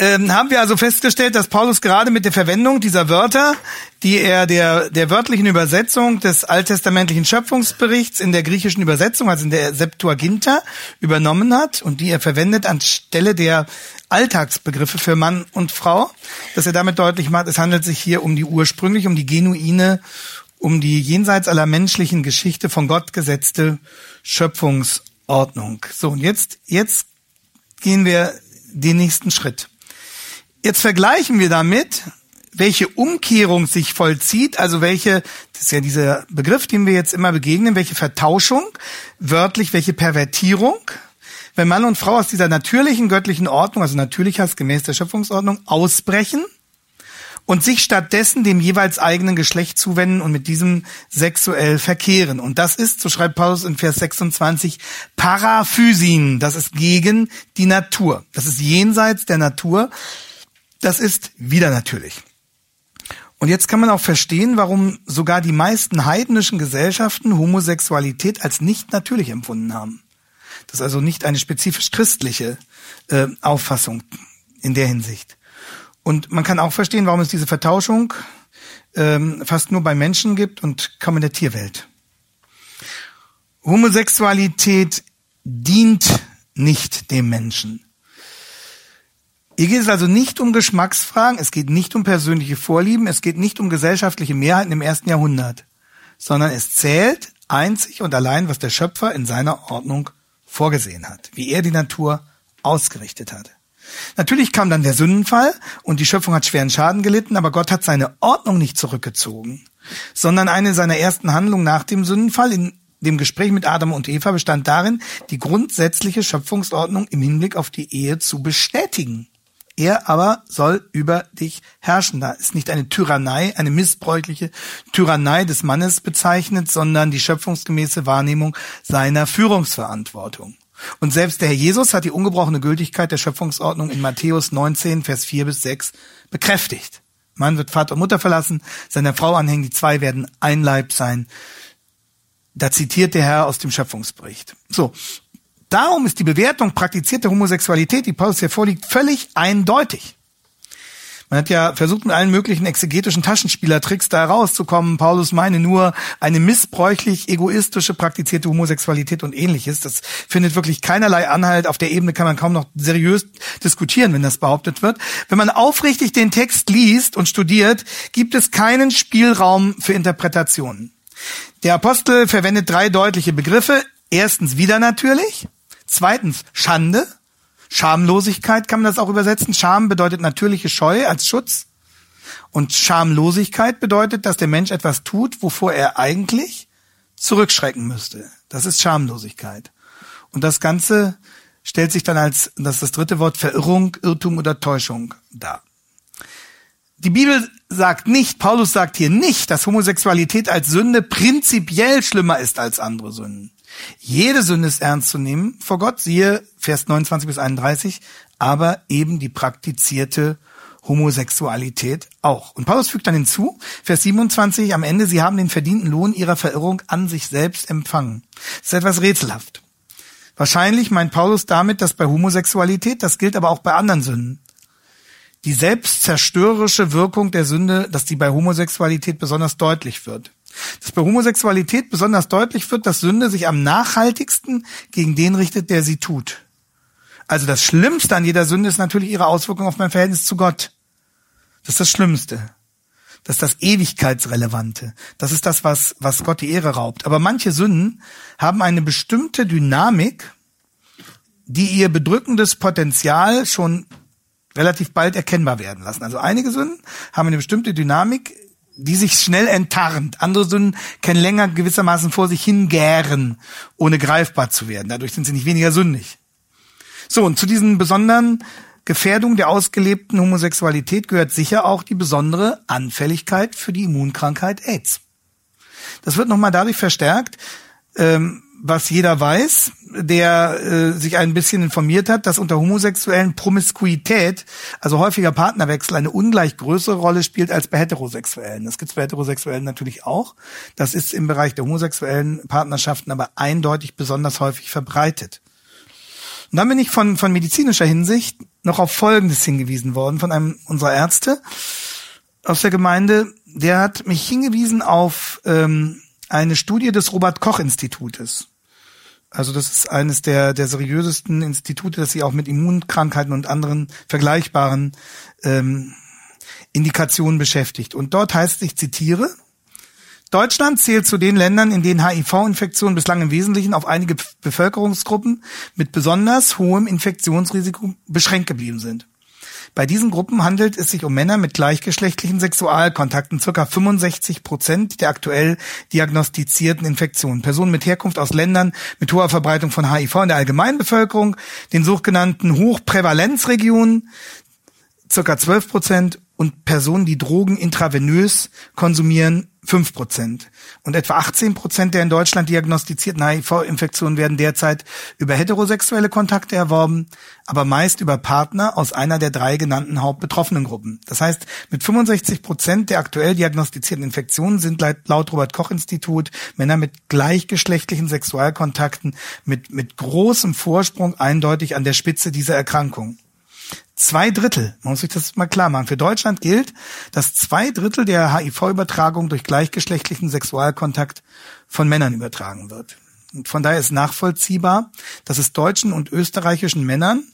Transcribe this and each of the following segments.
Ähm, haben wir also festgestellt, dass Paulus gerade mit der Verwendung dieser Wörter, die er der, der wörtlichen Übersetzung des alttestamentlichen Schöpfungsberichts in der griechischen Übersetzung, also in der Septuaginta, übernommen hat und die er verwendet anstelle der Alltagsbegriffe für Mann und Frau, dass er damit deutlich macht, es handelt sich hier um die ursprünglich, um die genuine, um die jenseits aller menschlichen Geschichte von Gott gesetzte Schöpfungsordnung. So, und jetzt, jetzt gehen wir den nächsten Schritt. Jetzt vergleichen wir damit, welche Umkehrung sich vollzieht, also welche, das ist ja dieser Begriff, dem wir jetzt immer begegnen, welche Vertauschung, wörtlich welche Pervertierung, wenn Mann und Frau aus dieser natürlichen göttlichen Ordnung, also natürlich heißt gemäß der Schöpfungsordnung, ausbrechen und sich stattdessen dem jeweils eigenen Geschlecht zuwenden und mit diesem sexuell verkehren. Und das ist, so schreibt Paulus in Vers 26, Paraphysin. Das ist gegen die Natur. Das ist jenseits der Natur. Das ist wieder natürlich. Und jetzt kann man auch verstehen, warum sogar die meisten heidnischen Gesellschaften Homosexualität als nicht natürlich empfunden haben. Das ist also nicht eine spezifisch christliche äh, Auffassung in der Hinsicht. Und man kann auch verstehen, warum es diese Vertauschung ähm, fast nur bei Menschen gibt und kaum in der Tierwelt. Homosexualität dient nicht dem Menschen. Hier geht es also nicht um Geschmacksfragen, es geht nicht um persönliche Vorlieben, es geht nicht um gesellschaftliche Mehrheiten im ersten Jahrhundert, sondern es zählt einzig und allein, was der Schöpfer in seiner Ordnung vorgesehen hat, wie er die Natur ausgerichtet hat. Natürlich kam dann der Sündenfall und die Schöpfung hat schweren Schaden gelitten, aber Gott hat seine Ordnung nicht zurückgezogen, sondern eine seiner ersten Handlungen nach dem Sündenfall in dem Gespräch mit Adam und Eva bestand darin, die grundsätzliche Schöpfungsordnung im Hinblick auf die Ehe zu bestätigen. Er aber soll über dich herrschen. Da ist nicht eine Tyrannei, eine missbräuchliche Tyrannei des Mannes bezeichnet, sondern die schöpfungsgemäße Wahrnehmung seiner Führungsverantwortung. Und selbst der Herr Jesus hat die ungebrochene Gültigkeit der Schöpfungsordnung in Matthäus 19, Vers 4 bis 6 bekräftigt. Mann wird Vater und Mutter verlassen, seiner Frau anhängen, die zwei werden ein Leib sein. Da zitiert der Herr aus dem Schöpfungsbericht. So. Darum ist die Bewertung praktizierter Homosexualität, die Paulus hier vorliegt, völlig eindeutig. Man hat ja versucht, mit allen möglichen exegetischen Taschenspielertricks da rauszukommen. Paulus meine nur eine missbräuchlich egoistische praktizierte Homosexualität und ähnliches. Das findet wirklich keinerlei Anhalt. Auf der Ebene kann man kaum noch seriös diskutieren, wenn das behauptet wird. Wenn man aufrichtig den Text liest und studiert, gibt es keinen Spielraum für Interpretationen. Der Apostel verwendet drei deutliche Begriffe. Erstens wieder natürlich. Zweitens Schande. Schamlosigkeit kann man das auch übersetzen. Scham bedeutet natürliche Scheu als Schutz. Und Schamlosigkeit bedeutet, dass der Mensch etwas tut, wovor er eigentlich zurückschrecken müsste. Das ist Schamlosigkeit. Und das Ganze stellt sich dann als, das ist das dritte Wort, Verirrung, Irrtum oder Täuschung dar. Die Bibel sagt nicht, Paulus sagt hier nicht, dass Homosexualität als Sünde prinzipiell schlimmer ist als andere Sünden. Jede Sünde ist ernst zu nehmen vor Gott, siehe Vers 29 bis 31, aber eben die praktizierte Homosexualität auch. Und Paulus fügt dann hinzu, Vers 27 am Ende, sie haben den verdienten Lohn ihrer Verirrung an sich selbst empfangen. Das ist etwas rätselhaft. Wahrscheinlich meint Paulus damit, dass bei Homosexualität, das gilt aber auch bei anderen Sünden, die selbstzerstörerische Wirkung der Sünde, dass die bei Homosexualität besonders deutlich wird dass bei Homosexualität besonders deutlich wird, dass Sünde sich am nachhaltigsten gegen den richtet, der sie tut. Also das Schlimmste an jeder Sünde ist natürlich ihre Auswirkung auf mein Verhältnis zu Gott. Das ist das Schlimmste. Das ist das Ewigkeitsrelevante. Das ist das, was, was Gott die Ehre raubt. Aber manche Sünden haben eine bestimmte Dynamik, die ihr bedrückendes Potenzial schon relativ bald erkennbar werden lassen. Also einige Sünden haben eine bestimmte Dynamik, die sich schnell enttarnt. Andere Sünden können länger gewissermaßen vor sich hingären, ohne greifbar zu werden. Dadurch sind sie nicht weniger sündig. So, und zu diesen besonderen Gefährdungen der ausgelebten Homosexualität gehört sicher auch die besondere Anfälligkeit für die Immunkrankheit AIDS. Das wird nochmal dadurch verstärkt, ähm, was jeder weiß, der äh, sich ein bisschen informiert hat, dass unter Homosexuellen Promiskuität, also häufiger Partnerwechsel, eine ungleich größere Rolle spielt als bei Heterosexuellen. Das gibt es bei Heterosexuellen natürlich auch. Das ist im Bereich der homosexuellen Partnerschaften aber eindeutig besonders häufig verbreitet. Und dann bin ich von, von medizinischer Hinsicht noch auf Folgendes hingewiesen worden von einem unserer Ärzte aus der Gemeinde. Der hat mich hingewiesen auf ähm, eine Studie des Robert Koch Institutes. Also das ist eines der, der seriösesten Institute, das sich auch mit Immunkrankheiten und anderen vergleichbaren ähm, Indikationen beschäftigt. Und dort heißt, ich zitiere, Deutschland zählt zu den Ländern, in denen HIV-Infektionen bislang im Wesentlichen auf einige Bevölkerungsgruppen mit besonders hohem Infektionsrisiko beschränkt geblieben sind. Bei diesen Gruppen handelt es sich um Männer mit gleichgeschlechtlichen Sexualkontakten, circa 65 Prozent der aktuell diagnostizierten Infektionen. Personen mit Herkunft aus Ländern mit hoher Verbreitung von HIV in der Allgemeinbevölkerung, den sogenannten Hochprävalenzregionen, circa 12 Prozent und Personen, die Drogen intravenös konsumieren, fünf Prozent. Und etwa 18 Prozent der in Deutschland diagnostizierten HIV-Infektionen werden derzeit über heterosexuelle Kontakte erworben, aber meist über Partner aus einer der drei genannten hauptbetroffenen Gruppen. Das heißt, mit 65 Prozent der aktuell diagnostizierten Infektionen sind laut Robert Koch Institut Männer mit gleichgeschlechtlichen Sexualkontakten mit, mit großem Vorsprung eindeutig an der Spitze dieser Erkrankung. Zwei Drittel, man muss sich das mal klar machen. Für Deutschland gilt, dass zwei Drittel der HIV-Übertragung durch gleichgeschlechtlichen Sexualkontakt von Männern übertragen wird. Und von daher ist nachvollziehbar, dass es deutschen und österreichischen Männern,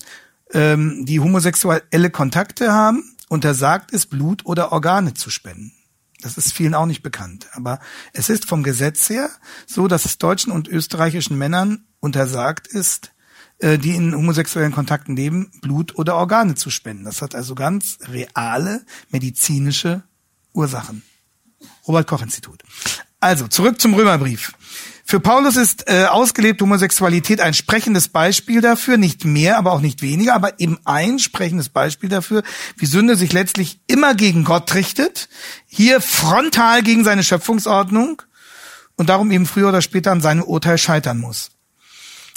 ähm, die homosexuelle Kontakte haben, untersagt ist, Blut oder Organe zu spenden. Das ist vielen auch nicht bekannt. Aber es ist vom Gesetz her so, dass es deutschen und österreichischen Männern untersagt ist, äh, die in homosexuellen Kontakten leben, Blut oder Organe zu spenden. Das hat also ganz reale medizinische Ursachen. Robert Koch Institut. Also zurück zum Römerbrief. Für Paulus ist äh, ausgelebte Homosexualität ein sprechendes Beispiel dafür, nicht mehr, aber auch nicht weniger, aber eben ein sprechendes Beispiel dafür, wie Sünde sich letztlich immer gegen Gott richtet, hier frontal gegen seine Schöpfungsordnung und darum eben früher oder später an seinem Urteil scheitern muss.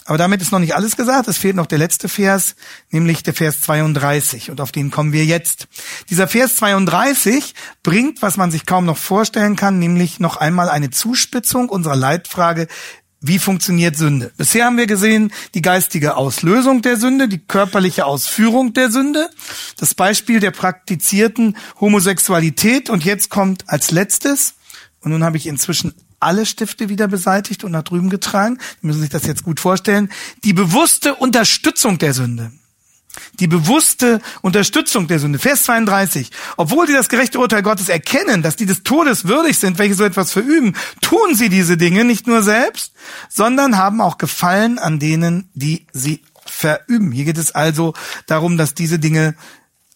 Aber damit ist noch nicht alles gesagt. Es fehlt noch der letzte Vers, nämlich der Vers 32. Und auf den kommen wir jetzt. Dieser Vers 32 bringt, was man sich kaum noch vorstellen kann, nämlich noch einmal eine Zuspitzung unserer Leitfrage, wie funktioniert Sünde? Bisher haben wir gesehen die geistige Auslösung der Sünde, die körperliche Ausführung der Sünde, das Beispiel der praktizierten Homosexualität und jetzt kommt als letztes, und nun habe ich inzwischen alle Stifte wieder beseitigt und nach drüben getragen. Sie müssen sich das jetzt gut vorstellen. Die bewusste Unterstützung der Sünde. Die bewusste Unterstützung der Sünde. Vers 32. Obwohl sie das gerechte Urteil Gottes erkennen, dass die des Todes würdig sind, welche so etwas verüben, tun sie diese Dinge nicht nur selbst, sondern haben auch Gefallen an denen, die sie verüben. Hier geht es also darum, dass diese Dinge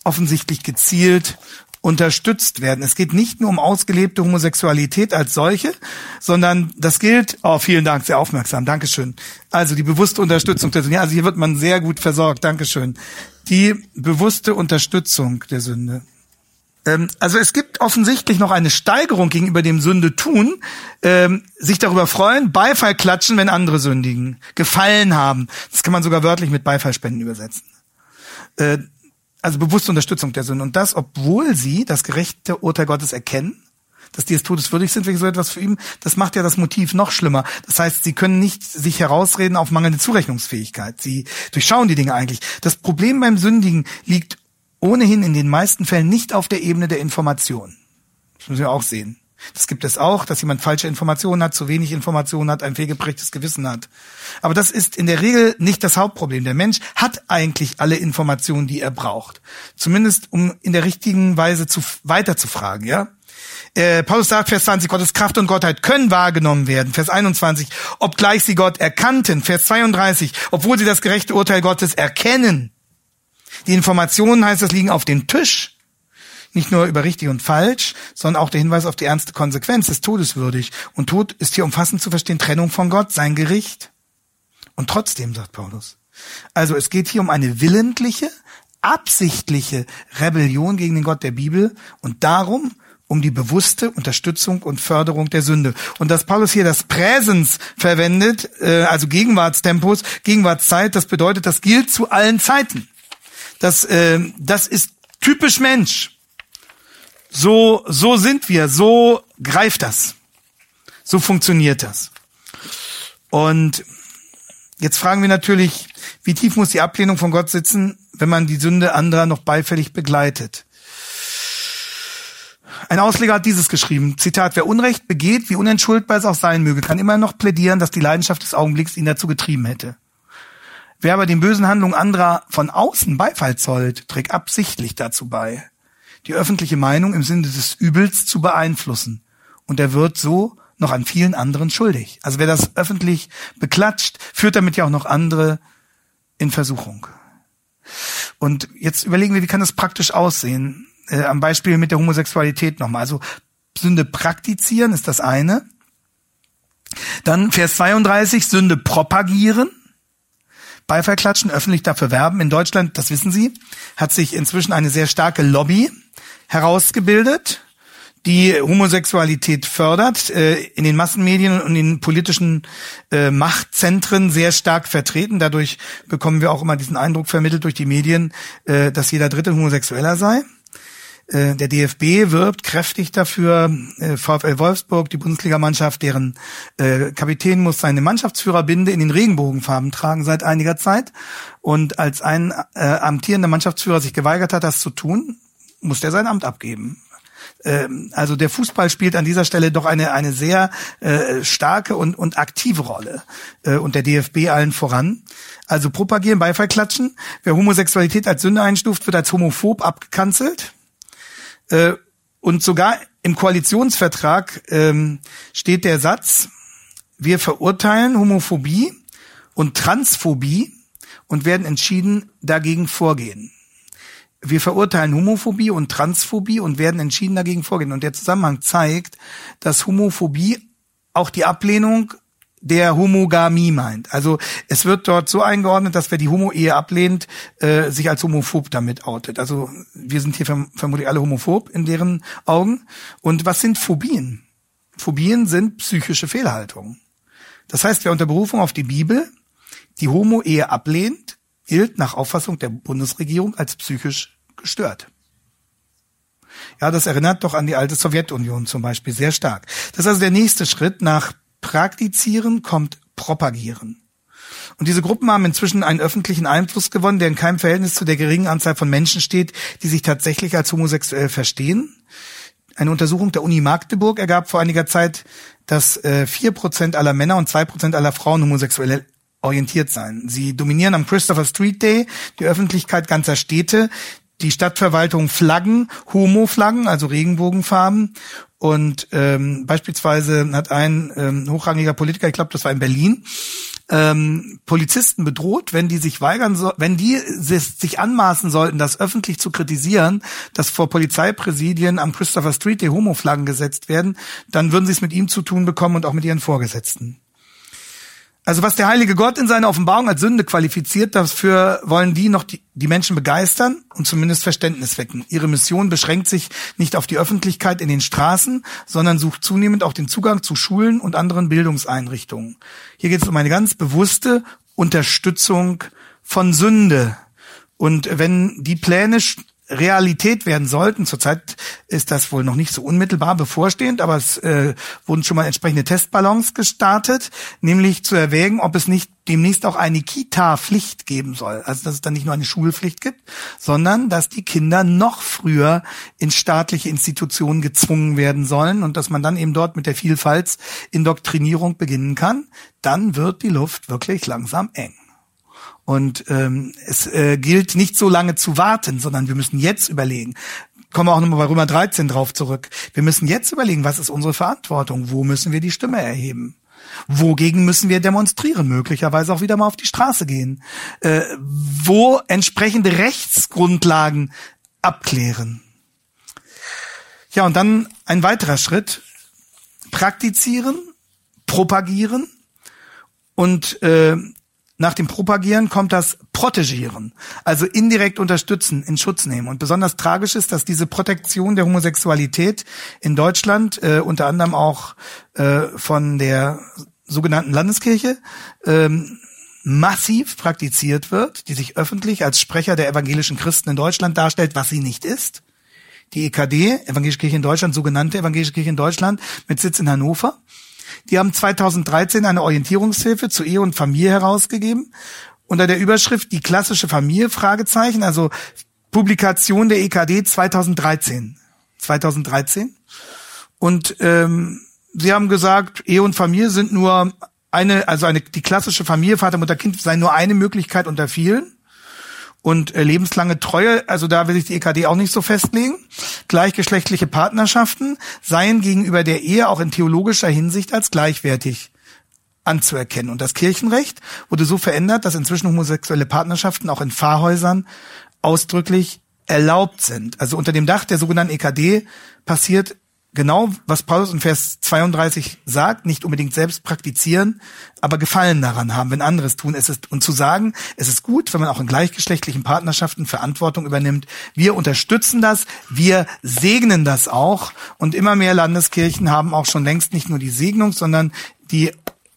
offensichtlich gezielt unterstützt werden. Es geht nicht nur um ausgelebte Homosexualität als solche, sondern das gilt, oh, vielen Dank, sehr aufmerksam, Dankeschön. Also die bewusste Unterstützung der Sünde. Also hier wird man sehr gut versorgt, Dankeschön. Die bewusste Unterstützung der Sünde. Ähm, also es gibt offensichtlich noch eine Steigerung gegenüber dem Sünde tun, ähm, sich darüber freuen, Beifall klatschen, wenn andere sündigen, gefallen haben. Das kann man sogar wörtlich mit Beifallspenden übersetzen. Also bewusste Unterstützung der Sünde. Und das, obwohl sie das gerechte Urteil Gottes erkennen, dass die des Todes würdig sind, wegen so etwas für ihn, das macht ja das Motiv noch schlimmer. Das heißt, sie können nicht sich herausreden auf mangelnde Zurechnungsfähigkeit. Sie durchschauen die Dinge eigentlich. Das Problem beim Sündigen liegt ohnehin in den meisten Fällen nicht auf der Ebene der Information. Das müssen wir auch sehen. Das gibt es auch, dass jemand falsche Informationen hat, zu wenig Informationen hat, ein fehlgebrechtes Gewissen hat. Aber das ist in der Regel nicht das Hauptproblem. Der Mensch hat eigentlich alle Informationen, die er braucht. Zumindest um in der richtigen Weise zu, weiterzufragen, ja? Äh, Paulus sagt, Vers 20, Gottes Kraft und Gottheit können wahrgenommen werden. Vers 21, obgleich sie Gott erkannten. Vers 32, obwohl sie das gerechte Urteil Gottes erkennen. Die Informationen, heißt es, liegen auf dem Tisch nicht nur über richtig und falsch, sondern auch der Hinweis auf die ernste Konsequenz ist todeswürdig. Und Tod ist hier umfassend zu verstehen, Trennung von Gott, sein Gericht. Und trotzdem, sagt Paulus. Also es geht hier um eine willentliche, absichtliche Rebellion gegen den Gott der Bibel und darum um die bewusste Unterstützung und Förderung der Sünde. Und dass Paulus hier das Präsens verwendet, äh, also Gegenwartstempos, Gegenwartszeit, das bedeutet, das gilt zu allen Zeiten. Das, äh, das ist typisch Mensch. So, so sind wir, so greift das. So funktioniert das. Und jetzt fragen wir natürlich, wie tief muss die Ablehnung von Gott sitzen, wenn man die Sünde anderer noch beifällig begleitet? Ein Ausleger hat dieses geschrieben, Zitat, wer Unrecht begeht, wie unentschuldbar es auch sein möge, kann immer noch plädieren, dass die Leidenschaft des Augenblicks ihn dazu getrieben hätte. Wer aber den bösen Handlungen anderer von außen Beifall zollt, trägt absichtlich dazu bei, die öffentliche Meinung im Sinne des Übels zu beeinflussen. Und er wird so noch an vielen anderen schuldig. Also wer das öffentlich beklatscht, führt damit ja auch noch andere in Versuchung. Und jetzt überlegen wir, wie kann das praktisch aussehen? äh, am Beispiel mit der Homosexualität nochmal. Also Sünde praktizieren ist das eine. Dann Vers 32, Sünde propagieren. Beifall klatschen, öffentlich dafür werben. In Deutschland, das wissen Sie, hat sich inzwischen eine sehr starke Lobby herausgebildet, die Homosexualität fördert, äh, in den Massenmedien und in den politischen äh, Machtzentren sehr stark vertreten. Dadurch bekommen wir auch immer diesen Eindruck vermittelt durch die Medien, äh, dass jeder Dritte Homosexueller sei. Äh, der DFB wirbt kräftig dafür. Äh, VfL Wolfsburg, die Bundesligamannschaft, deren äh, Kapitän muss seine Mannschaftsführerbinde in den Regenbogenfarben tragen seit einiger Zeit. Und als ein äh, amtierender Mannschaftsführer sich geweigert hat, das zu tun, muss er sein Amt abgeben. Ähm, also der Fußball spielt an dieser Stelle doch eine eine sehr äh, starke und und aktive Rolle äh, und der DFB allen voran. Also propagieren, Beifall klatschen. Wer Homosexualität als Sünde einstuft, wird als homophob abgekanzelt. Äh, und sogar im Koalitionsvertrag ähm, steht der Satz, wir verurteilen Homophobie und Transphobie und werden entschieden dagegen vorgehen. Wir verurteilen Homophobie und Transphobie und werden entschieden dagegen vorgehen. Und der Zusammenhang zeigt, dass Homophobie auch die Ablehnung der Homogamie meint. Also es wird dort so eingeordnet, dass wer die Homo-Ehe ablehnt, äh, sich als homophob damit outet. Also wir sind hier verm vermutlich alle homophob in deren Augen. Und was sind Phobien? Phobien sind psychische Fehlhaltungen. Das heißt, wer unter Berufung auf die Bibel die Homo-Ehe ablehnt, gilt nach Auffassung der Bundesregierung als psychisch gestört. Ja, das erinnert doch an die alte Sowjetunion zum Beispiel sehr stark. Das ist also der nächste Schritt nach Praktizieren kommt Propagieren. Und diese Gruppen haben inzwischen einen öffentlichen Einfluss gewonnen, der in keinem Verhältnis zu der geringen Anzahl von Menschen steht, die sich tatsächlich als homosexuell verstehen. Eine Untersuchung der Uni Magdeburg ergab vor einiger Zeit, dass äh, vier Prozent aller Männer und zwei Prozent aller Frauen homosexuell orientiert seien. Sie dominieren am Christopher Street Day die Öffentlichkeit ganzer Städte, die Stadtverwaltung Flaggen, Homo-Flaggen, also Regenbogenfarben und ähm, beispielsweise hat ein ähm, hochrangiger Politiker, ich glaube, das war in Berlin, ähm, Polizisten bedroht, wenn die sich weigern, so, wenn die sich anmaßen sollten, das öffentlich zu kritisieren, dass vor Polizeipräsidien am Christopher Street die Homo-Flaggen gesetzt werden, dann würden sie es mit ihm zu tun bekommen und auch mit ihren Vorgesetzten. Also was der heilige Gott in seiner Offenbarung als Sünde qualifiziert, dafür wollen die noch die, die, Menschen begeistern und zumindest Verständnis wecken. Ihre Mission beschränkt sich nicht auf die Öffentlichkeit in den Straßen, sondern sucht zunehmend auch den Zugang zu Schulen und anderen Bildungseinrichtungen. Hier geht es um eine ganz bewusste Unterstützung von Sünde. Und wenn die Pläne Realität werden sollten. Zurzeit ist das wohl noch nicht so unmittelbar bevorstehend, aber es äh, wurden schon mal entsprechende Testballons gestartet, nämlich zu erwägen, ob es nicht demnächst auch eine Kita-Pflicht geben soll. Also dass es dann nicht nur eine Schulpflicht gibt, sondern dass die Kinder noch früher in staatliche Institutionen gezwungen werden sollen und dass man dann eben dort mit der Vielfaltsindoktrinierung beginnen kann. Dann wird die Luft wirklich langsam eng. Und ähm, es äh, gilt nicht so lange zu warten, sondern wir müssen jetzt überlegen. Kommen wir auch nochmal bei Römer 13 drauf zurück. Wir müssen jetzt überlegen, was ist unsere Verantwortung? Wo müssen wir die Stimme erheben? Wogegen müssen wir demonstrieren? Möglicherweise auch wieder mal auf die Straße gehen. Äh, wo entsprechende Rechtsgrundlagen abklären. Ja, und dann ein weiterer Schritt. Praktizieren, propagieren und äh, nach dem Propagieren kommt das Protegieren, also indirekt unterstützen, in Schutz nehmen. Und besonders tragisch ist, dass diese Protektion der Homosexualität in Deutschland äh, unter anderem auch äh, von der sogenannten Landeskirche ähm, massiv praktiziert wird, die sich öffentlich als Sprecher der evangelischen Christen in Deutschland darstellt, was sie nicht ist. Die EKD, Evangelische Kirche in Deutschland, sogenannte Evangelische Kirche in Deutschland, mit Sitz in Hannover. Die haben 2013 eine Orientierungshilfe zu Ehe und Familie herausgegeben unter der Überschrift Die klassische Familie, Fragezeichen, also Publikation der EKD 2013. 2013. Und ähm, sie haben gesagt, Ehe und Familie sind nur eine, also eine, die klassische Familie, Vater, Mutter, Kind sei nur eine Möglichkeit unter vielen. Und äh, lebenslange Treue, also da will sich die EKD auch nicht so festlegen. Gleichgeschlechtliche Partnerschaften seien gegenüber der Ehe auch in theologischer Hinsicht als gleichwertig anzuerkennen. Und das Kirchenrecht wurde so verändert, dass inzwischen homosexuelle Partnerschaften auch in Pfarrhäusern ausdrücklich erlaubt sind. Also unter dem Dach der sogenannten EKD passiert genau, was Paulus in Vers 32 sagt, nicht unbedingt selbst praktizieren, aber Gefallen daran haben, wenn anderes tun. Es ist, und zu sagen, es ist gut, wenn man auch in gleichgeschlechtlichen Partnerschaften Verantwortung übernimmt. Wir unterstützen das, wir segnen das auch. Und immer mehr Landeskirchen haben auch schon längst nicht nur die Segnung, sondern die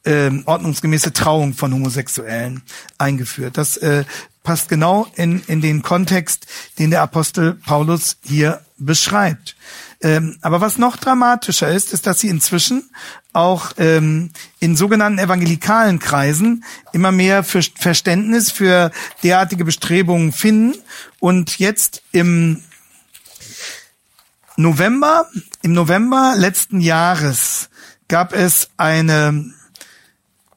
äh, ordnungsgemäße Trauung von Homosexuellen eingeführt. Das äh, passt genau in, in den Kontext, den der Apostel Paulus hier beschreibt. Ähm, aber was noch dramatischer ist, ist, dass sie inzwischen auch ähm, in sogenannten evangelikalen Kreisen immer mehr für Verständnis für derartige Bestrebungen finden. Und jetzt im November, im November letzten Jahres gab es eine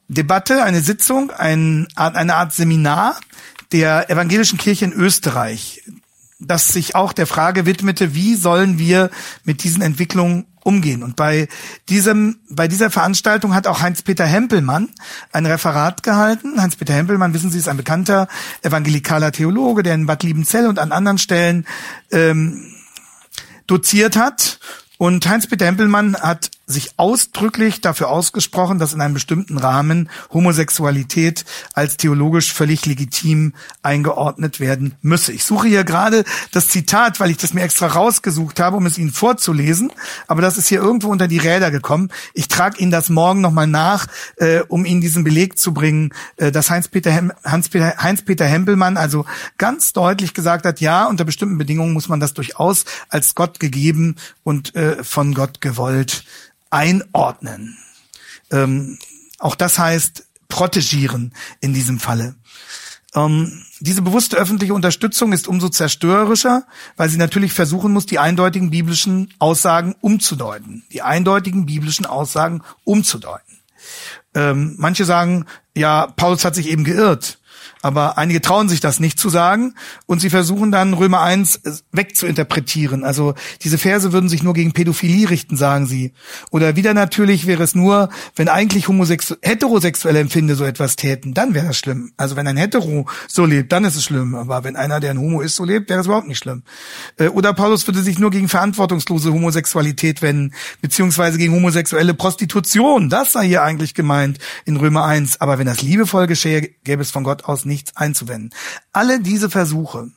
Debatte, eine Sitzung, ein, eine Art Seminar der evangelischen Kirche in Österreich das sich auch der Frage widmete, wie sollen wir mit diesen Entwicklungen umgehen. Und bei diesem, bei dieser Veranstaltung hat auch Heinz-Peter Hempelmann ein Referat gehalten. Heinz-Peter Hempelmann, wissen Sie, ist ein bekannter evangelikaler Theologe, der in Bad Liebenzell und an anderen Stellen ähm, doziert hat. Und Heinz-Peter Hempelmann hat sich ausdrücklich dafür ausgesprochen, dass in einem bestimmten Rahmen Homosexualität als theologisch völlig legitim eingeordnet werden müsse. Ich suche hier gerade das Zitat, weil ich das mir extra rausgesucht habe, um es Ihnen vorzulesen, aber das ist hier irgendwo unter die Räder gekommen. Ich trage Ihnen das morgen nochmal nach, äh, um Ihnen diesen Beleg zu bringen, äh, dass Heinz-Peter Hem Heinz -Peter, Heinz Hempelmann also ganz deutlich gesagt hat, ja, unter bestimmten Bedingungen muss man das durchaus als Gott gegeben und äh, von Gott gewollt einordnen. Ähm, auch das heißt protegieren in diesem Falle. Ähm, diese bewusste öffentliche Unterstützung ist umso zerstörerischer, weil sie natürlich versuchen muss, die eindeutigen biblischen Aussagen umzudeuten. Die eindeutigen biblischen Aussagen umzudeuten. Ähm, manche sagen, ja, Paulus hat sich eben geirrt. Aber einige trauen sich das nicht zu sagen und sie versuchen dann Römer 1 äh, wegzuinterpretieren. Also diese Verse würden sich nur gegen Pädophilie richten, sagen sie. Oder wieder natürlich wäre es nur, wenn eigentlich homosexu heterosexuelle Empfinde so etwas täten, dann wäre das schlimm. Also wenn ein Hetero so lebt, dann ist es schlimm. Aber wenn einer, der ein Homo ist, so lebt, wäre es überhaupt nicht schlimm. Äh, oder Paulus würde sich nur gegen verantwortungslose Homosexualität wenden, beziehungsweise gegen homosexuelle Prostitution. Das sei hier eigentlich gemeint in Römer 1. Aber wenn das liebevoll geschehe, gäbe es von Gott aus nichts einzuwenden. Alle diese Versuche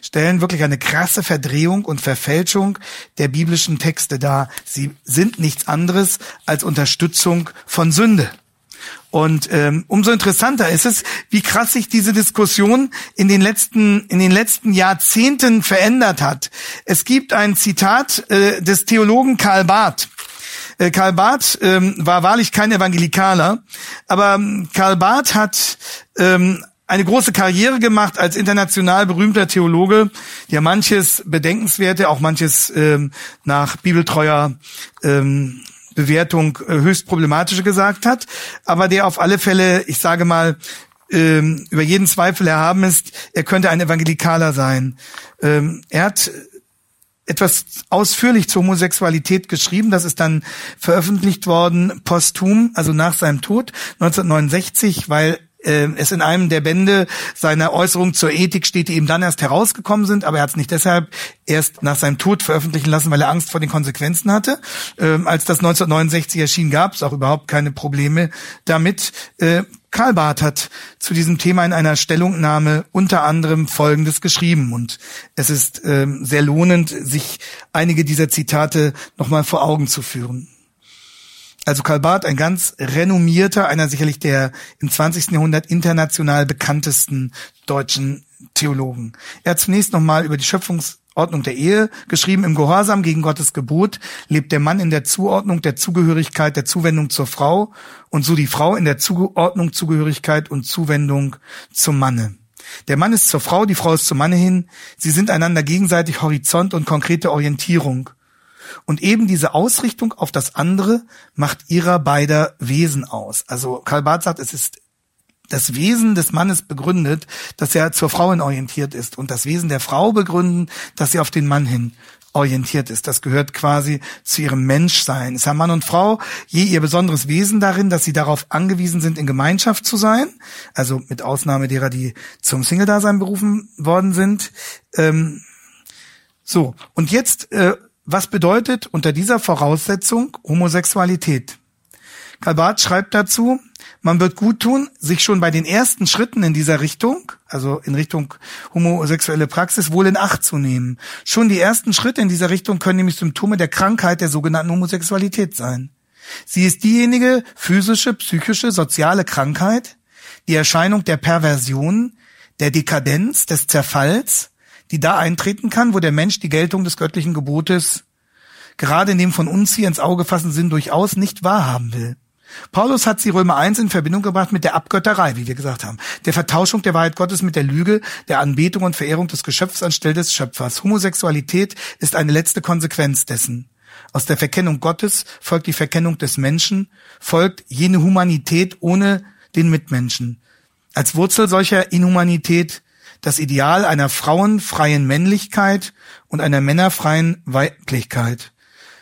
stellen wirklich eine krasse Verdrehung und Verfälschung der biblischen Texte dar. Sie sind nichts anderes als Unterstützung von Sünde. Und ähm, umso interessanter ist es, wie krass sich diese Diskussion in den letzten in den letzten Jahrzehnten verändert hat. Es gibt ein Zitat äh, des Theologen Karl Barth. Äh, Karl Barth ähm, war wahrlich kein Evangelikaler, aber ähm, Karl Barth hat ähm, eine große Karriere gemacht als international berühmter Theologe, der manches Bedenkenswerte, auch manches ähm, nach bibeltreuer ähm, Bewertung äh, höchst problematische gesagt hat, aber der auf alle Fälle, ich sage mal, ähm, über jeden Zweifel erhaben ist, er könnte ein Evangelikaler sein. Ähm, er hat etwas ausführlich zur Homosexualität geschrieben. Das ist dann veröffentlicht worden posthum, also nach seinem Tod 1969, weil es in einem der Bände seiner Äußerung zur Ethik steht, die eben dann erst herausgekommen sind, aber er hat es nicht deshalb erst nach seinem Tod veröffentlichen lassen, weil er Angst vor den Konsequenzen hatte. Ähm, als das 1969 erschien, gab es auch überhaupt keine Probleme damit. Äh, Karl Barth hat zu diesem Thema in einer Stellungnahme unter anderem Folgendes geschrieben und es ist ähm, sehr lohnend, sich einige dieser Zitate nochmal vor Augen zu führen. Also Karl Barth, ein ganz renommierter, einer sicherlich der im 20. Jahrhundert international bekanntesten deutschen Theologen. Er hat zunächst nochmal über die Schöpfungsordnung der Ehe geschrieben. Im Gehorsam gegen Gottes Gebot lebt der Mann in der Zuordnung der Zugehörigkeit, der Zuwendung zur Frau und so die Frau in der Zuordnung, Zugehörigkeit und Zuwendung zum Manne. Der Mann ist zur Frau, die Frau ist zum Manne hin. Sie sind einander gegenseitig Horizont und konkrete Orientierung. Und eben diese Ausrichtung auf das andere macht ihrer beider Wesen aus. Also Karl Barth sagt, es ist das Wesen des Mannes begründet, dass er zur Frau hin orientiert ist und das Wesen der Frau begründen, dass sie auf den Mann hin orientiert ist. Das gehört quasi zu ihrem Menschsein. Es haben Mann und Frau je ihr besonderes Wesen darin, dass sie darauf angewiesen sind, in Gemeinschaft zu sein. Also mit Ausnahme derer, die zum Single-Dasein berufen worden sind. Ähm, so, und jetzt äh, was bedeutet unter dieser Voraussetzung Homosexualität? Karl Barth schreibt dazu, man wird gut tun, sich schon bei den ersten Schritten in dieser Richtung, also in Richtung homosexuelle Praxis, wohl in Acht zu nehmen. Schon die ersten Schritte in dieser Richtung können nämlich Symptome der Krankheit der sogenannten Homosexualität sein. Sie ist diejenige physische, psychische, soziale Krankheit, die Erscheinung der Perversion, der Dekadenz, des Zerfalls, die da eintreten kann, wo der Mensch die Geltung des göttlichen Gebotes gerade in dem von uns hier ins Auge fassen Sinn durchaus nicht wahrhaben will. Paulus hat sie Römer 1 in Verbindung gebracht mit der Abgötterei, wie wir gesagt haben, der Vertauschung der Wahrheit Gottes mit der Lüge, der Anbetung und Verehrung des Geschöpfs anstelle des Schöpfers. Homosexualität ist eine letzte Konsequenz dessen. Aus der Verkennung Gottes folgt die Verkennung des Menschen, folgt jene Humanität ohne den Mitmenschen. Als Wurzel solcher Inhumanität das Ideal einer frauenfreien Männlichkeit und einer männerfreien Weiblichkeit.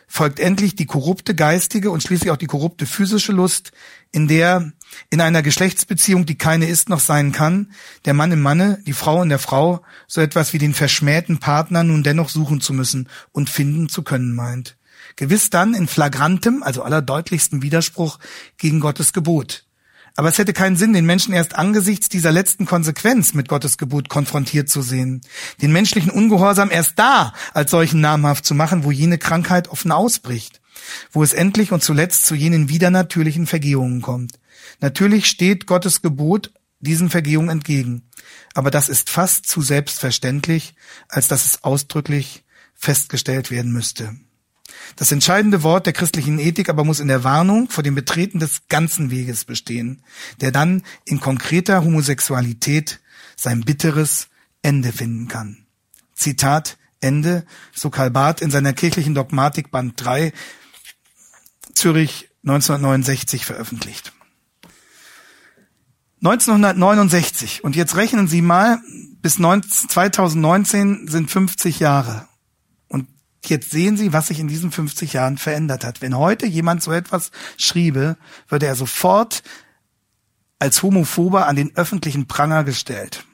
Folgt endlich die korrupte geistige und schließlich auch die korrupte physische Lust, in der in einer Geschlechtsbeziehung, die keine ist noch sein kann, der Mann im Manne, die Frau in der Frau, so etwas wie den verschmähten Partner nun dennoch suchen zu müssen und finden zu können meint. Gewiss dann in flagrantem, also allerdeutlichstem Widerspruch gegen Gottes Gebot. Aber es hätte keinen Sinn, den Menschen erst angesichts dieser letzten Konsequenz mit Gottes Gebot konfrontiert zu sehen. Den menschlichen Ungehorsam erst da als solchen namhaft zu machen, wo jene Krankheit offen ausbricht. Wo es endlich und zuletzt zu jenen widernatürlichen Vergehungen kommt. Natürlich steht Gottes Gebot diesen Vergehungen entgegen. Aber das ist fast zu selbstverständlich, als dass es ausdrücklich festgestellt werden müsste. Das entscheidende Wort der christlichen Ethik aber muss in der Warnung vor dem Betreten des ganzen Weges bestehen, der dann in konkreter Homosexualität sein bitteres Ende finden kann. Zitat Ende, so Karl Barth in seiner kirchlichen Dogmatik Band 3, Zürich 1969 veröffentlicht. 1969, und jetzt rechnen Sie mal, bis 2019 sind 50 Jahre. Jetzt sehen Sie, was sich in diesen 50 Jahren verändert hat. Wenn heute jemand so etwas schriebe, würde er sofort als Homophober an den öffentlichen Pranger gestellt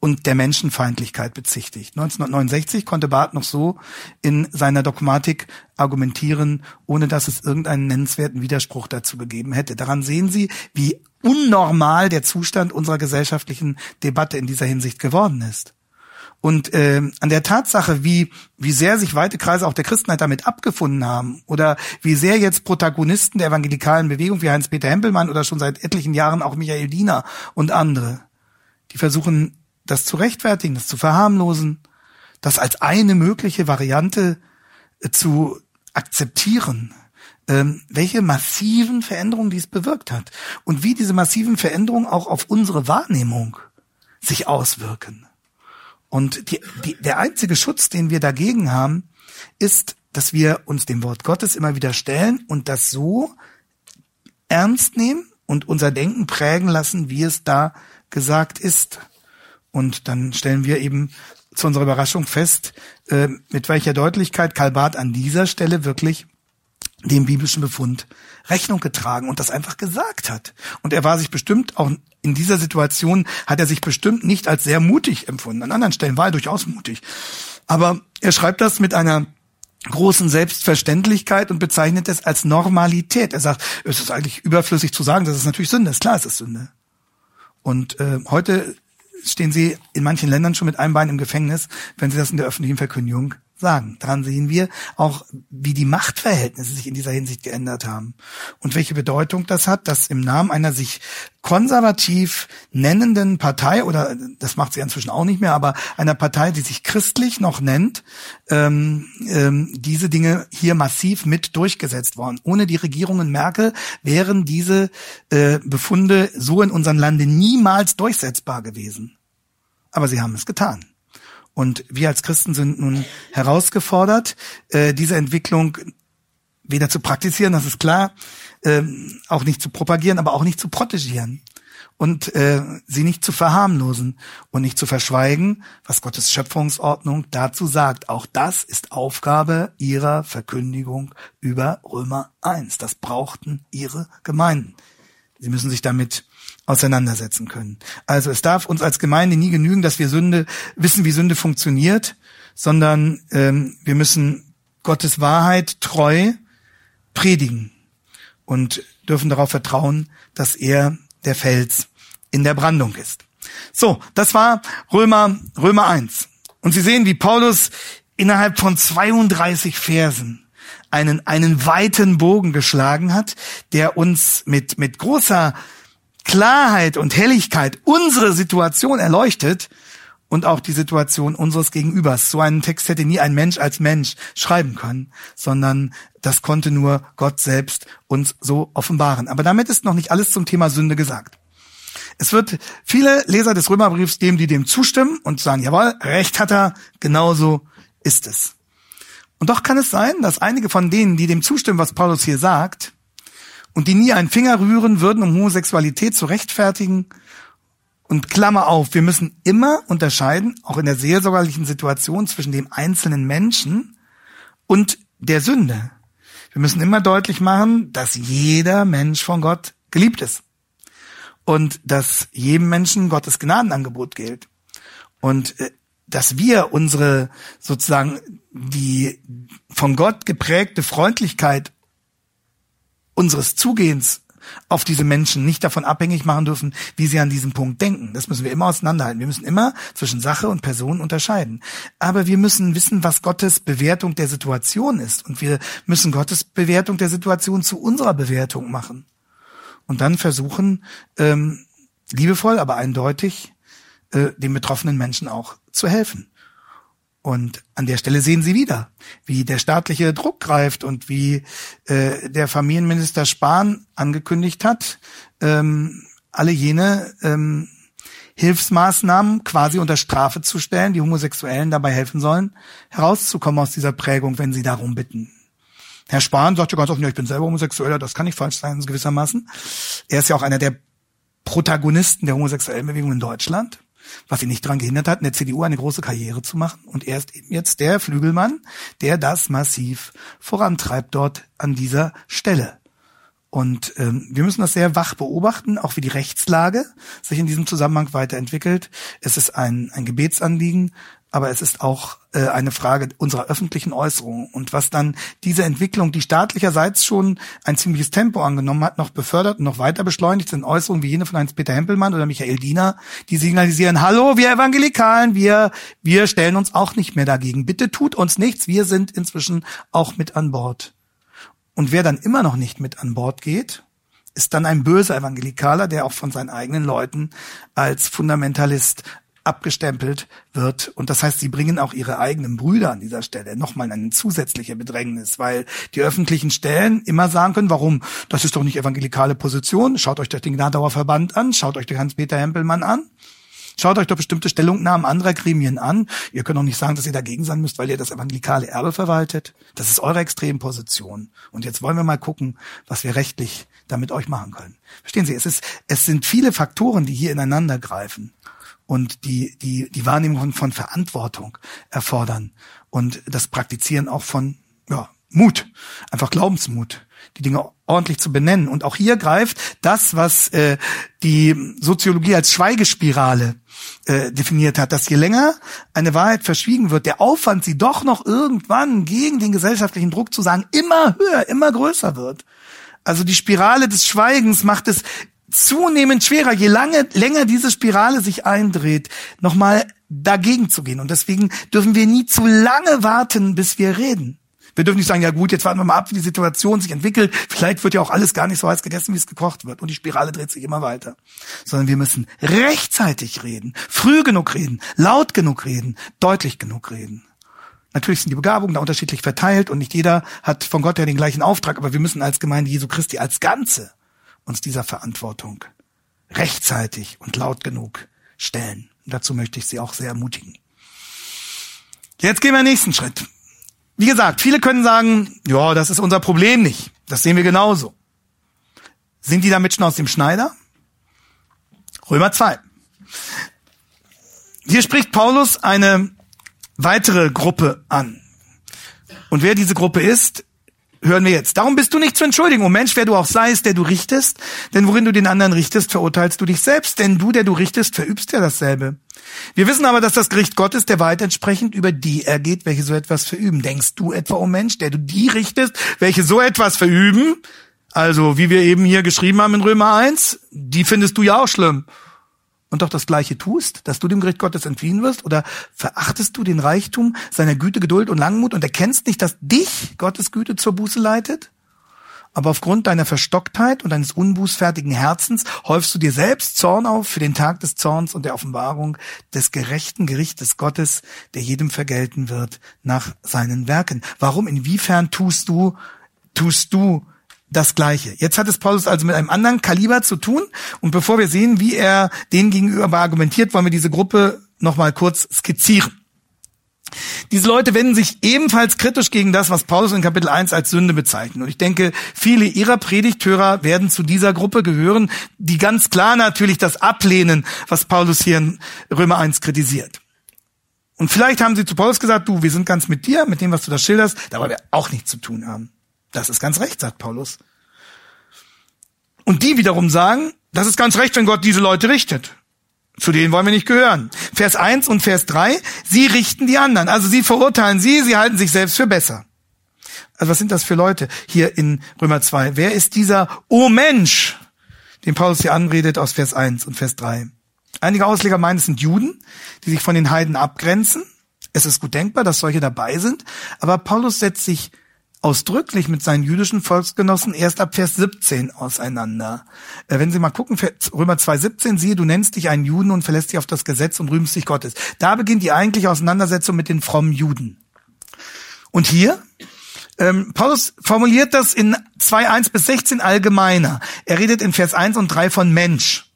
und der Menschenfeindlichkeit bezichtigt. 1969 konnte Barth noch so in seiner Dogmatik argumentieren, ohne dass es irgendeinen nennenswerten Widerspruch dazu gegeben hätte. Daran sehen Sie, wie unnormal der Zustand unserer gesellschaftlichen Debatte in dieser Hinsicht geworden ist. Und äh, an der Tatsache, wie, wie sehr sich weite Kreise auch der Christenheit damit abgefunden haben oder wie sehr jetzt Protagonisten der evangelikalen Bewegung wie Heinz-Peter Hempelmann oder schon seit etlichen Jahren auch Michael Diener und andere, die versuchen, das zu rechtfertigen, das zu verharmlosen, das als eine mögliche Variante äh, zu akzeptieren, ähm, welche massiven Veränderungen dies bewirkt hat und wie diese massiven Veränderungen auch auf unsere Wahrnehmung sich auswirken. Und die, die, der einzige Schutz, den wir dagegen haben, ist, dass wir uns dem Wort Gottes immer wieder stellen und das so ernst nehmen und unser Denken prägen lassen, wie es da gesagt ist. Und dann stellen wir eben zu unserer Überraschung fest, äh, mit welcher Deutlichkeit Karl an dieser Stelle wirklich dem biblischen Befund Rechnung getragen und das einfach gesagt hat. Und er war sich bestimmt, auch in dieser Situation hat er sich bestimmt nicht als sehr mutig empfunden. An anderen Stellen war er durchaus mutig. Aber er schreibt das mit einer großen Selbstverständlichkeit und bezeichnet es als Normalität. Er sagt, es ist eigentlich überflüssig zu sagen, das ist natürlich Sünde. Ist klar, es ist Sünde. Und äh, heute stehen sie in manchen Ländern schon mit einem Bein im Gefängnis, wenn sie das in der öffentlichen Verkündigung sagen. Daran sehen wir auch, wie die Machtverhältnisse sich in dieser Hinsicht geändert haben und welche Bedeutung das hat, dass im Namen einer sich konservativ nennenden Partei oder das macht sie inzwischen auch nicht mehr, aber einer Partei, die sich christlich noch nennt, ähm, ähm, diese Dinge hier massiv mit durchgesetzt worden. Ohne die Regierungen Merkel wären diese äh, Befunde so in unserem Lande niemals durchsetzbar gewesen. Aber sie haben es getan. Und wir als Christen sind nun herausgefordert, äh, diese Entwicklung weder zu praktizieren, das ist klar, ähm, auch nicht zu propagieren, aber auch nicht zu protegieren und äh, sie nicht zu verharmlosen und nicht zu verschweigen, was Gottes Schöpfungsordnung dazu sagt. Auch das ist Aufgabe ihrer Verkündigung über Römer 1. Das brauchten ihre Gemeinden. Sie müssen sich damit auseinandersetzen können. Also es darf uns als Gemeinde nie genügen, dass wir Sünde wissen, wie Sünde funktioniert, sondern ähm, wir müssen Gottes Wahrheit treu predigen und dürfen darauf vertrauen, dass er der Fels in der Brandung ist. So, das war Römer, Römer 1. Und Sie sehen, wie Paulus innerhalb von 32 Versen einen, einen weiten Bogen geschlagen hat, der uns mit, mit großer Klarheit und Helligkeit unsere Situation erleuchtet und auch die Situation unseres Gegenübers. So einen Text hätte nie ein Mensch als Mensch schreiben können, sondern das konnte nur Gott selbst uns so offenbaren. Aber damit ist noch nicht alles zum Thema Sünde gesagt. Es wird viele Leser des Römerbriefs geben, die dem zustimmen und sagen, jawohl, recht hat er, genauso ist es. Und doch kann es sein, dass einige von denen, die dem zustimmen, was Paulus hier sagt, und die nie einen Finger rühren würden, um Homosexualität zu rechtfertigen. Und Klammer auf, wir müssen immer unterscheiden, auch in der seelsorgerlichen Situation zwischen dem einzelnen Menschen und der Sünde. Wir müssen immer deutlich machen, dass jeder Mensch von Gott geliebt ist. Und dass jedem Menschen Gottes Gnadenangebot gilt. Und äh, dass wir unsere sozusagen die von Gott geprägte Freundlichkeit unseres Zugehens auf diese Menschen nicht davon abhängig machen dürfen, wie sie an diesem Punkt denken. Das müssen wir immer auseinanderhalten. Wir müssen immer zwischen Sache und Person unterscheiden. Aber wir müssen wissen, was Gottes Bewertung der Situation ist. Und wir müssen Gottes Bewertung der Situation zu unserer Bewertung machen. Und dann versuchen, ähm, liebevoll, aber eindeutig, äh, den betroffenen Menschen auch zu helfen. Und an der Stelle sehen Sie wieder, wie der staatliche Druck greift und wie äh, der Familienminister Spahn angekündigt hat, ähm, alle jene ähm, Hilfsmaßnahmen quasi unter Strafe zu stellen, die Homosexuellen dabei helfen sollen, herauszukommen aus dieser Prägung, wenn sie darum bitten. Herr Spahn sagt ja ganz offen, ja, ich bin selber Homosexueller, das kann nicht falsch sein, gewissermaßen. Er ist ja auch einer der Protagonisten der homosexuellen Bewegung in Deutschland was ihn nicht daran gehindert hat, in der CDU eine große Karriere zu machen. Und er ist eben jetzt der Flügelmann, der das massiv vorantreibt dort an dieser Stelle. Und ähm, wir müssen das sehr wach beobachten, auch wie die Rechtslage sich in diesem Zusammenhang weiterentwickelt. Es ist ein, ein Gebetsanliegen, aber es ist auch äh, eine Frage unserer öffentlichen Äußerung und was dann diese Entwicklung, die staatlicherseits schon ein ziemliches Tempo angenommen hat, noch befördert und noch weiter beschleunigt, sind Äußerungen wie jene von Heinz-Peter Hempelmann oder Michael Diener, die signalisieren, hallo, wir Evangelikalen, wir, wir stellen uns auch nicht mehr dagegen. Bitte tut uns nichts, wir sind inzwischen auch mit an Bord. Und wer dann immer noch nicht mit an Bord geht, ist dann ein böser Evangelikaler, der auch von seinen eigenen Leuten als Fundamentalist abgestempelt wird. Und das heißt, sie bringen auch ihre eigenen Brüder an dieser Stelle nochmal in eine zusätzliche Bedrängnis, weil die öffentlichen Stellen immer sagen können, warum? Das ist doch nicht evangelikale Position. Schaut euch doch den Gnadauer Verband an, schaut euch den Hans-Peter Hempelmann an. Schaut euch doch bestimmte Stellungnahmen anderer Gremien an. Ihr könnt doch nicht sagen, dass ihr dagegen sein müsst, weil ihr das evangelikale Erbe verwaltet. Das ist eure Extremposition. Und jetzt wollen wir mal gucken, was wir rechtlich damit euch machen können. Verstehen Sie, es ist, es sind viele Faktoren, die hier ineinander greifen und die, die, die Wahrnehmung von, Verantwortung erfordern und das Praktizieren auch von, ja, Mut, einfach Glaubensmut, die Dinge ordentlich zu benennen. Und auch hier greift das, was äh, die Soziologie als Schweigespirale äh, definiert hat, dass je länger eine Wahrheit verschwiegen wird, der Aufwand, sie doch noch irgendwann gegen den gesellschaftlichen Druck zu sagen, immer höher, immer größer wird. Also die Spirale des Schweigens macht es zunehmend schwerer, je lange, länger diese Spirale sich eindreht, nochmal dagegen zu gehen. Und deswegen dürfen wir nie zu lange warten, bis wir reden. Wir dürfen nicht sagen, ja gut, jetzt warten wir mal ab, wie die Situation sich entwickelt. Vielleicht wird ja auch alles gar nicht so heiß gegessen, wie es gekocht wird. Und die Spirale dreht sich immer weiter. Sondern wir müssen rechtzeitig reden, früh genug reden, laut genug reden, deutlich genug reden. Natürlich sind die Begabungen da unterschiedlich verteilt und nicht jeder hat von Gott her den gleichen Auftrag, aber wir müssen als Gemeinde Jesu Christi als Ganze uns dieser Verantwortung rechtzeitig und laut genug stellen. Und dazu möchte ich Sie auch sehr ermutigen. Jetzt gehen wir den nächsten Schritt. Wie gesagt, viele können sagen, ja, das ist unser Problem nicht. Das sehen wir genauso. Sind die damit schon aus dem Schneider? Römer 2. Hier spricht Paulus eine weitere Gruppe an. Und wer diese Gruppe ist, hören wir jetzt. Darum bist du nicht zu entschuldigen, o oh Mensch, wer du auch seist, der du richtest, denn worin du den anderen richtest, verurteilst du dich selbst, denn du, der du richtest, verübst ja dasselbe. Wir wissen aber, dass das Gericht Gottes der Wahrheit entsprechend über die ergeht, welche so etwas verüben. Denkst du etwa, o oh Mensch, der du die richtest, welche so etwas verüben? Also, wie wir eben hier geschrieben haben in Römer 1, die findest du ja auch schlimm und doch das Gleiche tust, dass du dem Gericht Gottes entfliehen wirst? Oder verachtest du den Reichtum seiner Güte, Geduld und Langmut und erkennst nicht, dass dich Gottes Güte zur Buße leitet? Aber aufgrund deiner Verstocktheit und deines unbußfertigen Herzens häufst du dir selbst Zorn auf für den Tag des Zorns und der Offenbarung des gerechten Gerichtes Gottes, der jedem vergelten wird nach seinen Werken. Warum, inwiefern tust du, tust du das Gleiche. Jetzt hat es Paulus also mit einem anderen Kaliber zu tun. Und bevor wir sehen, wie er denen gegenüber argumentiert, wollen wir diese Gruppe nochmal kurz skizzieren. Diese Leute wenden sich ebenfalls kritisch gegen das, was Paulus in Kapitel 1 als Sünde bezeichnet. Und ich denke, viele ihrer Predigthörer werden zu dieser Gruppe gehören, die ganz klar natürlich das ablehnen, was Paulus hier in Römer 1 kritisiert. Und vielleicht haben sie zu Paulus gesagt, du, wir sind ganz mit dir, mit dem, was du da schilderst, da wollen wir auch nichts zu tun haben. Das ist ganz recht, sagt Paulus. Und die wiederum sagen, das ist ganz recht, wenn Gott diese Leute richtet. Zu denen wollen wir nicht gehören. Vers 1 und Vers 3, sie richten die anderen. Also sie verurteilen sie, sie halten sich selbst für besser. Also was sind das für Leute hier in Römer 2? Wer ist dieser O Mensch, den Paulus hier anredet aus Vers 1 und Vers 3? Einige Ausleger meinen, es sind Juden, die sich von den Heiden abgrenzen. Es ist gut denkbar, dass solche dabei sind. Aber Paulus setzt sich ausdrücklich mit seinen jüdischen Volksgenossen erst ab Vers 17 auseinander. Äh, wenn Sie mal gucken, Römer 2,17, siehe, du nennst dich einen Juden und verlässt dich auf das Gesetz und rühmst dich Gottes. Da beginnt die eigentliche Auseinandersetzung mit den frommen Juden. Und hier, ähm, Paulus formuliert das in 2,1 bis 16 allgemeiner. Er redet in Vers 1 und 3 von Mensch.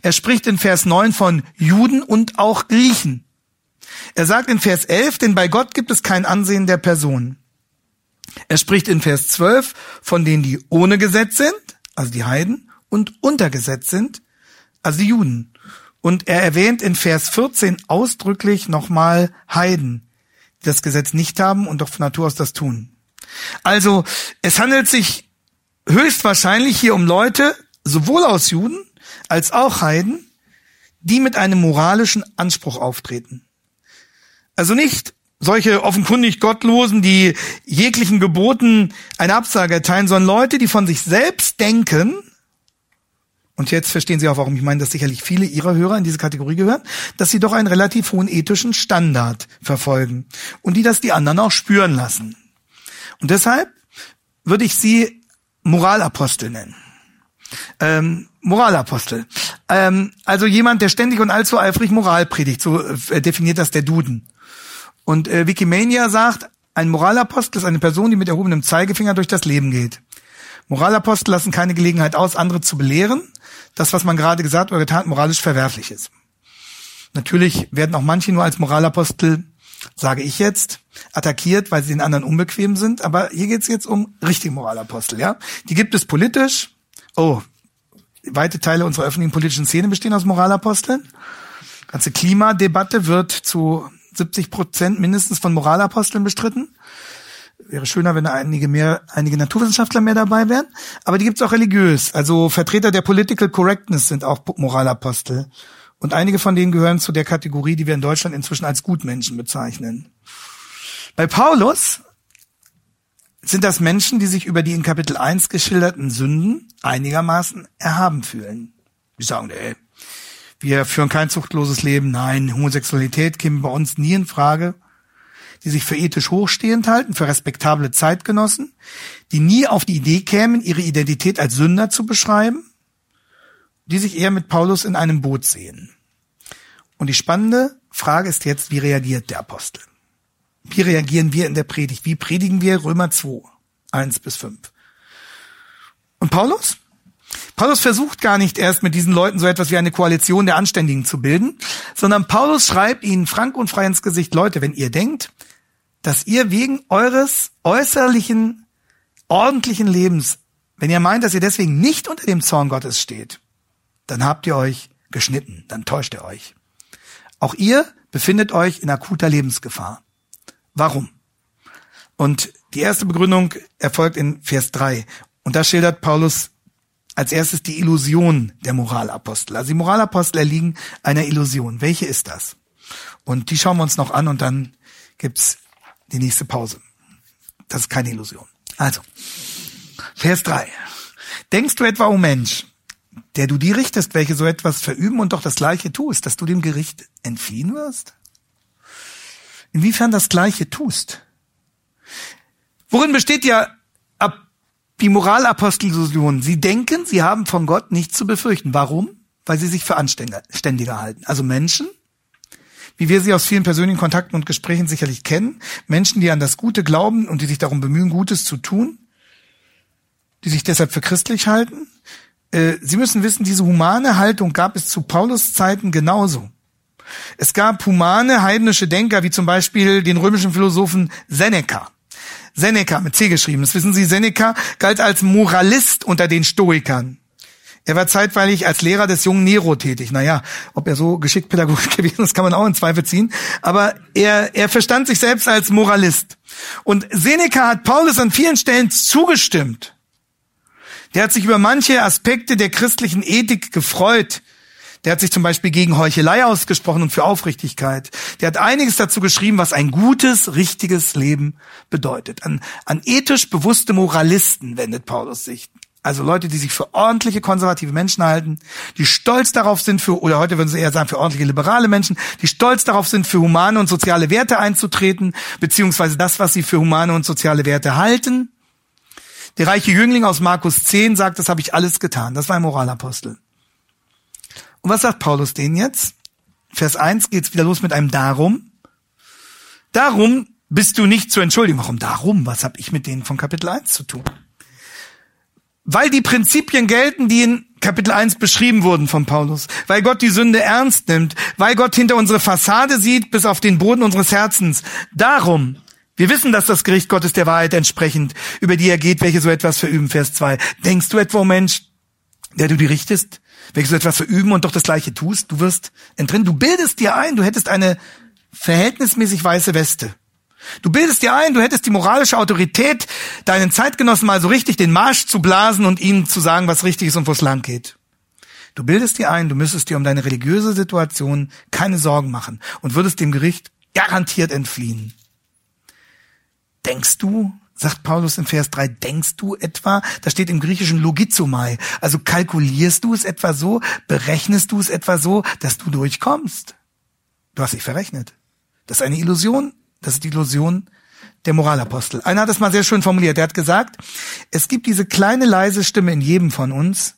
Er spricht in Vers 9 von Juden und auch Griechen. Er sagt in Vers 11, denn bei Gott gibt es kein Ansehen der Person. Er spricht in Vers 12 von denen, die ohne Gesetz sind, also die Heiden, und unter Gesetz sind, also die Juden. Und er erwähnt in Vers 14 ausdrücklich nochmal Heiden, die das Gesetz nicht haben und doch von Natur aus das tun. Also es handelt sich höchstwahrscheinlich hier um Leute, sowohl aus Juden als auch Heiden, die mit einem moralischen Anspruch auftreten. Also nicht solche offenkundig Gottlosen, die jeglichen Geboten eine Absage erteilen, sondern Leute, die von sich selbst denken, und jetzt verstehen Sie auch, warum ich meine, dass sicherlich viele Ihrer Hörer in diese Kategorie gehören, dass sie doch einen relativ hohen ethischen Standard verfolgen und die das die anderen auch spüren lassen. Und deshalb würde ich sie Moralapostel nennen. Ähm, Moralapostel. Ähm, also jemand, der ständig und allzu eifrig Moral predigt, so äh, definiert das der Duden. Und äh, Wikimania sagt, ein Moralapostel ist eine Person, die mit erhobenem Zeigefinger durch das Leben geht. Moralapostel lassen keine Gelegenheit aus, andere zu belehren. Das, was man gerade gesagt oder getan moralisch verwerflich ist. Natürlich werden auch manche nur als Moralapostel, sage ich jetzt, attackiert, weil sie den anderen unbequem sind. Aber hier geht's jetzt um richtige Moralapostel, ja? Die gibt es politisch. Oh, weite Teile unserer öffentlichen politischen Szene bestehen aus Moralaposteln. Ganze Klimadebatte wird zu 70 Prozent mindestens von Moralaposteln bestritten. Wäre schöner, wenn einige mehr, einige Naturwissenschaftler mehr dabei wären. Aber die gibt es auch religiös. Also Vertreter der Political Correctness sind auch Moralapostel. Und einige von denen gehören zu der Kategorie, die wir in Deutschland inzwischen als Gutmenschen bezeichnen. Bei Paulus sind das Menschen, die sich über die in Kapitel 1 geschilderten Sünden einigermaßen erhaben fühlen. Die sagen, ey, wir führen kein zuchtloses Leben, nein, Homosexualität käme bei uns nie in Frage. Die sich für ethisch hochstehend halten, für respektable Zeitgenossen, die nie auf die Idee kämen, ihre Identität als Sünder zu beschreiben, die sich eher mit Paulus in einem Boot sehen. Und die spannende Frage ist jetzt, wie reagiert der Apostel? Wie reagieren wir in der Predigt? Wie predigen wir Römer 2, 1 bis 5? Und Paulus? Paulus versucht gar nicht erst mit diesen Leuten so etwas wie eine Koalition der Anständigen zu bilden, sondern Paulus schreibt ihnen frank und frei ins Gesicht, Leute, wenn ihr denkt, dass ihr wegen eures äußerlichen, ordentlichen Lebens, wenn ihr meint, dass ihr deswegen nicht unter dem Zorn Gottes steht, dann habt ihr euch geschnitten, dann täuscht ihr euch. Auch ihr befindet euch in akuter Lebensgefahr. Warum? Und die erste Begründung erfolgt in Vers 3. Und da schildert Paulus als erstes die Illusion der Moralapostel. Also die Moralapostel erliegen einer Illusion. Welche ist das? Und die schauen wir uns noch an und dann gibt's die nächste Pause. Das ist keine Illusion. Also, Vers 3. Denkst du etwa, o oh Mensch, der du die richtest, welche so etwas verüben und doch das Gleiche tust, dass du dem Gericht entfliehen wirst? Inwiefern das Gleiche tust? Worin besteht ja die Moralapostelillusion? Sie denken, sie haben von Gott nichts zu befürchten. Warum? Weil sie sich für anständiger halten. Also Menschen, wie wir sie aus vielen persönlichen Kontakten und Gesprächen sicherlich kennen, Menschen, die an das Gute glauben und die sich darum bemühen, Gutes zu tun, die sich deshalb für christlich halten, äh, Sie müssen wissen, diese humane Haltung gab es zu Paulus Zeiten genauso. Es gab humane heidnische Denker, wie zum Beispiel den römischen Philosophen Seneca. Seneca mit C geschrieben. Das wissen Sie, Seneca galt als Moralist unter den Stoikern. Er war zeitweilig als Lehrer des jungen Nero tätig. Naja, ob er so geschickt pädagogisch gewesen ist, kann man auch in Zweifel ziehen. Aber er, er verstand sich selbst als Moralist. Und Seneca hat Paulus an vielen Stellen zugestimmt. Der hat sich über manche Aspekte der christlichen Ethik gefreut. Der hat sich zum Beispiel gegen Heuchelei ausgesprochen und für Aufrichtigkeit. Der hat einiges dazu geschrieben, was ein gutes, richtiges Leben bedeutet. An, an ethisch bewusste Moralisten wendet Paulus sich. Also Leute, die sich für ordentliche konservative Menschen halten, die stolz darauf sind für, oder heute würden sie eher sagen, für ordentliche liberale Menschen, die stolz darauf sind, für humane und soziale Werte einzutreten, beziehungsweise das, was sie für humane und soziale Werte halten. Der reiche Jüngling aus Markus 10 sagt, das habe ich alles getan. Das war ein Moralapostel. Und was sagt Paulus denen jetzt? Vers 1 geht's wieder los mit einem Darum. Darum bist du nicht zu entschuldigen. Warum darum? Was habe ich mit denen von Kapitel 1 zu tun? Weil die Prinzipien gelten, die in Kapitel 1 beschrieben wurden von Paulus. Weil Gott die Sünde ernst nimmt. Weil Gott hinter unsere Fassade sieht bis auf den Boden unseres Herzens. Darum wir wissen, dass das Gericht Gottes der Wahrheit entsprechend, über die er geht, welche so etwas verüben, Vers 2. Denkst du etwa, oh Mensch, der du die richtest, welche so etwas verüben und doch das Gleiche tust? Du wirst entrinnen. Du bildest dir ein, du hättest eine verhältnismäßig weiße Weste. Du bildest dir ein, du hättest die moralische Autorität, deinen Zeitgenossen mal so richtig den Marsch zu blasen und ihnen zu sagen, was richtig ist und wo es lang geht. Du bildest dir ein, du müsstest dir um deine religiöse Situation keine Sorgen machen und würdest dem Gericht garantiert entfliehen. Denkst du, sagt Paulus in Vers 3, denkst du etwa, da steht im Griechischen logizomai, also kalkulierst du es etwa so, berechnest du es etwa so, dass du durchkommst? Du hast dich verrechnet. Das ist eine Illusion, das ist die Illusion der Moralapostel. Einer hat es mal sehr schön formuliert, er hat gesagt, es gibt diese kleine leise Stimme in jedem von uns,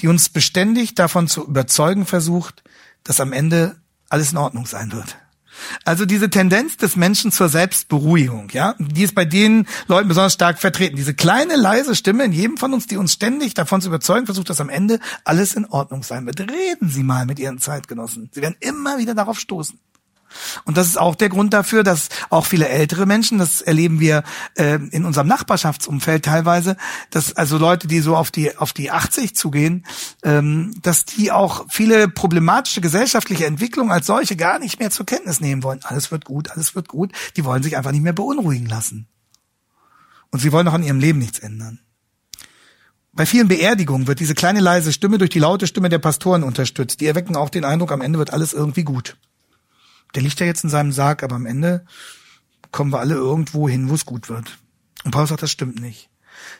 die uns beständig davon zu überzeugen versucht, dass am Ende alles in Ordnung sein wird. Also diese Tendenz des Menschen zur Selbstberuhigung, ja, die ist bei den Leuten besonders stark vertreten. Diese kleine leise Stimme in jedem von uns, die uns ständig davon zu überzeugen versucht, dass am Ende alles in Ordnung sein wird. Reden Sie mal mit Ihren Zeitgenossen. Sie werden immer wieder darauf stoßen. Und das ist auch der Grund dafür, dass auch viele ältere Menschen, das erleben wir äh, in unserem Nachbarschaftsumfeld teilweise, dass also Leute, die so auf die auf die 80 zugehen, ähm, dass die auch viele problematische gesellschaftliche Entwicklungen als solche gar nicht mehr zur Kenntnis nehmen wollen. Alles wird gut, alles wird gut. Die wollen sich einfach nicht mehr beunruhigen lassen. Und sie wollen auch an ihrem Leben nichts ändern. Bei vielen Beerdigungen wird diese kleine leise Stimme durch die laute Stimme der Pastoren unterstützt. Die erwecken auch den Eindruck, am Ende wird alles irgendwie gut. Der liegt ja jetzt in seinem Sarg, aber am Ende kommen wir alle irgendwo hin, wo es gut wird. Und Paulus sagt, das stimmt nicht.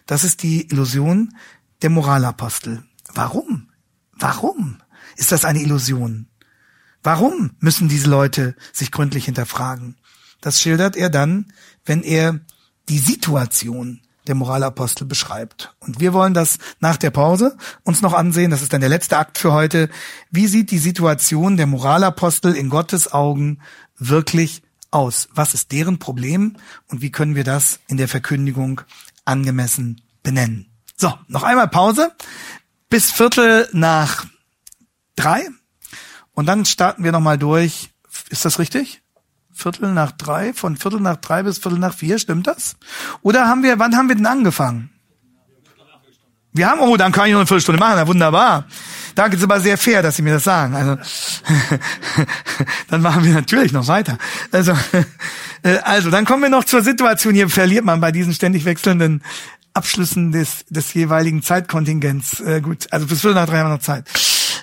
Das ist die Illusion der Moralapostel. Warum? Warum ist das eine Illusion? Warum müssen diese Leute sich gründlich hinterfragen? Das schildert er dann, wenn er die Situation der Moralapostel beschreibt. Und wir wollen das nach der Pause uns noch ansehen. Das ist dann der letzte Akt für heute. Wie sieht die Situation der Moralapostel in Gottes Augen wirklich aus? Was ist deren Problem und wie können wir das in der Verkündigung angemessen benennen? So, noch einmal Pause bis Viertel nach drei und dann starten wir nochmal durch. Ist das richtig? Viertel nach drei, von Viertel nach drei bis Viertel nach vier, stimmt das? Oder haben wir, wann haben wir denn angefangen? Wir haben, oh, dann kann ich noch eine Viertelstunde machen, na wunderbar. Danke, ist aber sehr fair, dass Sie mir das sagen. Also, dann machen wir natürlich noch weiter. Also, äh, also, dann kommen wir noch zur Situation, hier verliert man bei diesen ständig wechselnden Abschlüssen des, des jeweiligen Zeitkontingents. Äh, gut, also bis Viertel nach drei haben wir noch Zeit.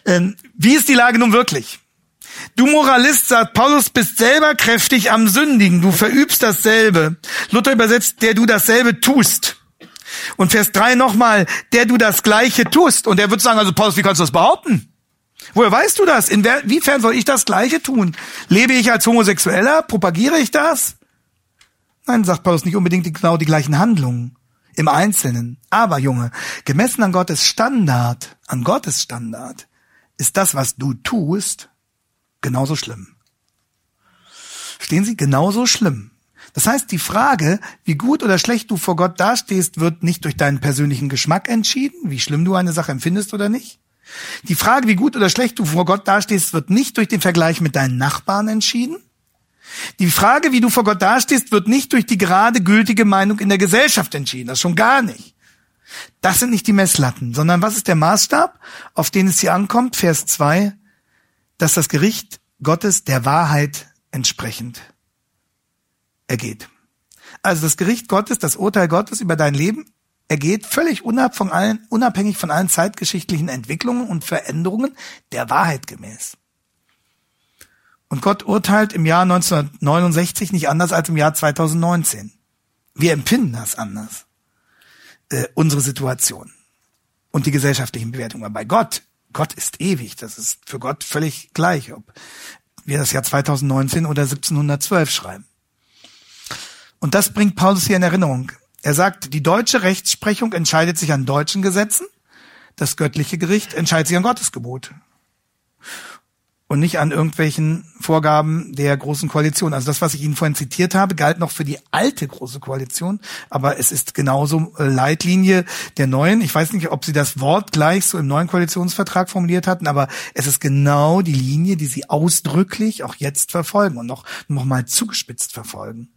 Ähm, wie ist die Lage nun wirklich? Du Moralist, sagt Paulus, bist selber kräftig am Sündigen. Du verübst dasselbe. Luther übersetzt, der du dasselbe tust. Und Vers 3 nochmal, der du das Gleiche tust. Und er wird sagen, also Paulus, wie kannst du das behaupten? Woher weißt du das? Inwiefern soll ich das Gleiche tun? Lebe ich als Homosexueller? Propagiere ich das? Nein, sagt Paulus, nicht unbedingt genau die gleichen Handlungen im Einzelnen. Aber, Junge, gemessen an Gottes Standard, an Gottes Standard, ist das, was du tust, genauso schlimm. Stehen Sie? Genauso schlimm. Das heißt, die Frage, wie gut oder schlecht du vor Gott dastehst, wird nicht durch deinen persönlichen Geschmack entschieden, wie schlimm du eine Sache empfindest oder nicht. Die Frage, wie gut oder schlecht du vor Gott dastehst, wird nicht durch den Vergleich mit deinen Nachbarn entschieden. Die Frage, wie du vor Gott dastehst, wird nicht durch die gerade gültige Meinung in der Gesellschaft entschieden. Das schon gar nicht. Das sind nicht die Messlatten, sondern was ist der Maßstab, auf den es hier ankommt? Vers 2, dass das Gericht Gottes der Wahrheit entsprechend ergeht. Also das Gericht Gottes, das Urteil Gottes über dein Leben ergeht völlig unabhängig von allen zeitgeschichtlichen Entwicklungen und Veränderungen der Wahrheit gemäß. Und Gott urteilt im Jahr 1969 nicht anders als im Jahr 2019. Wir empfinden das anders, äh, unsere Situation und die gesellschaftlichen Bewertungen. Aber bei Gott, Gott ist ewig. Das ist für Gott völlig gleich, ob wir das Jahr 2019 oder 1712 schreiben. Und das bringt Paulus hier in Erinnerung. Er sagt, die deutsche Rechtsprechung entscheidet sich an deutschen Gesetzen, das göttliche Gericht entscheidet sich an Gottes Gebot und nicht an irgendwelchen Vorgaben der großen Koalition. Also das, was ich Ihnen vorhin zitiert habe, galt noch für die alte große Koalition, aber es ist genauso äh, Leitlinie der neuen. Ich weiß nicht, ob Sie das Wort gleich so im neuen Koalitionsvertrag formuliert hatten, aber es ist genau die Linie, die Sie ausdrücklich auch jetzt verfolgen und noch, noch mal zugespitzt verfolgen.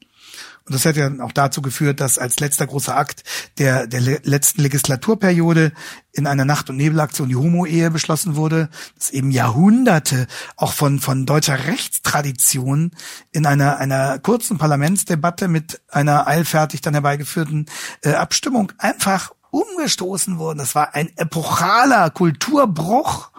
Und das hat ja auch dazu geführt, dass als letzter großer Akt der, der letzten Legislaturperiode in einer Nacht- und Nebelaktion die Homo-Ehe beschlossen wurde, dass eben Jahrhunderte auch von, von deutscher Rechtstradition in einer, einer kurzen Parlamentsdebatte mit einer eilfertig dann herbeigeführten äh, Abstimmung einfach umgestoßen wurden. Das war ein epochaler Kulturbruch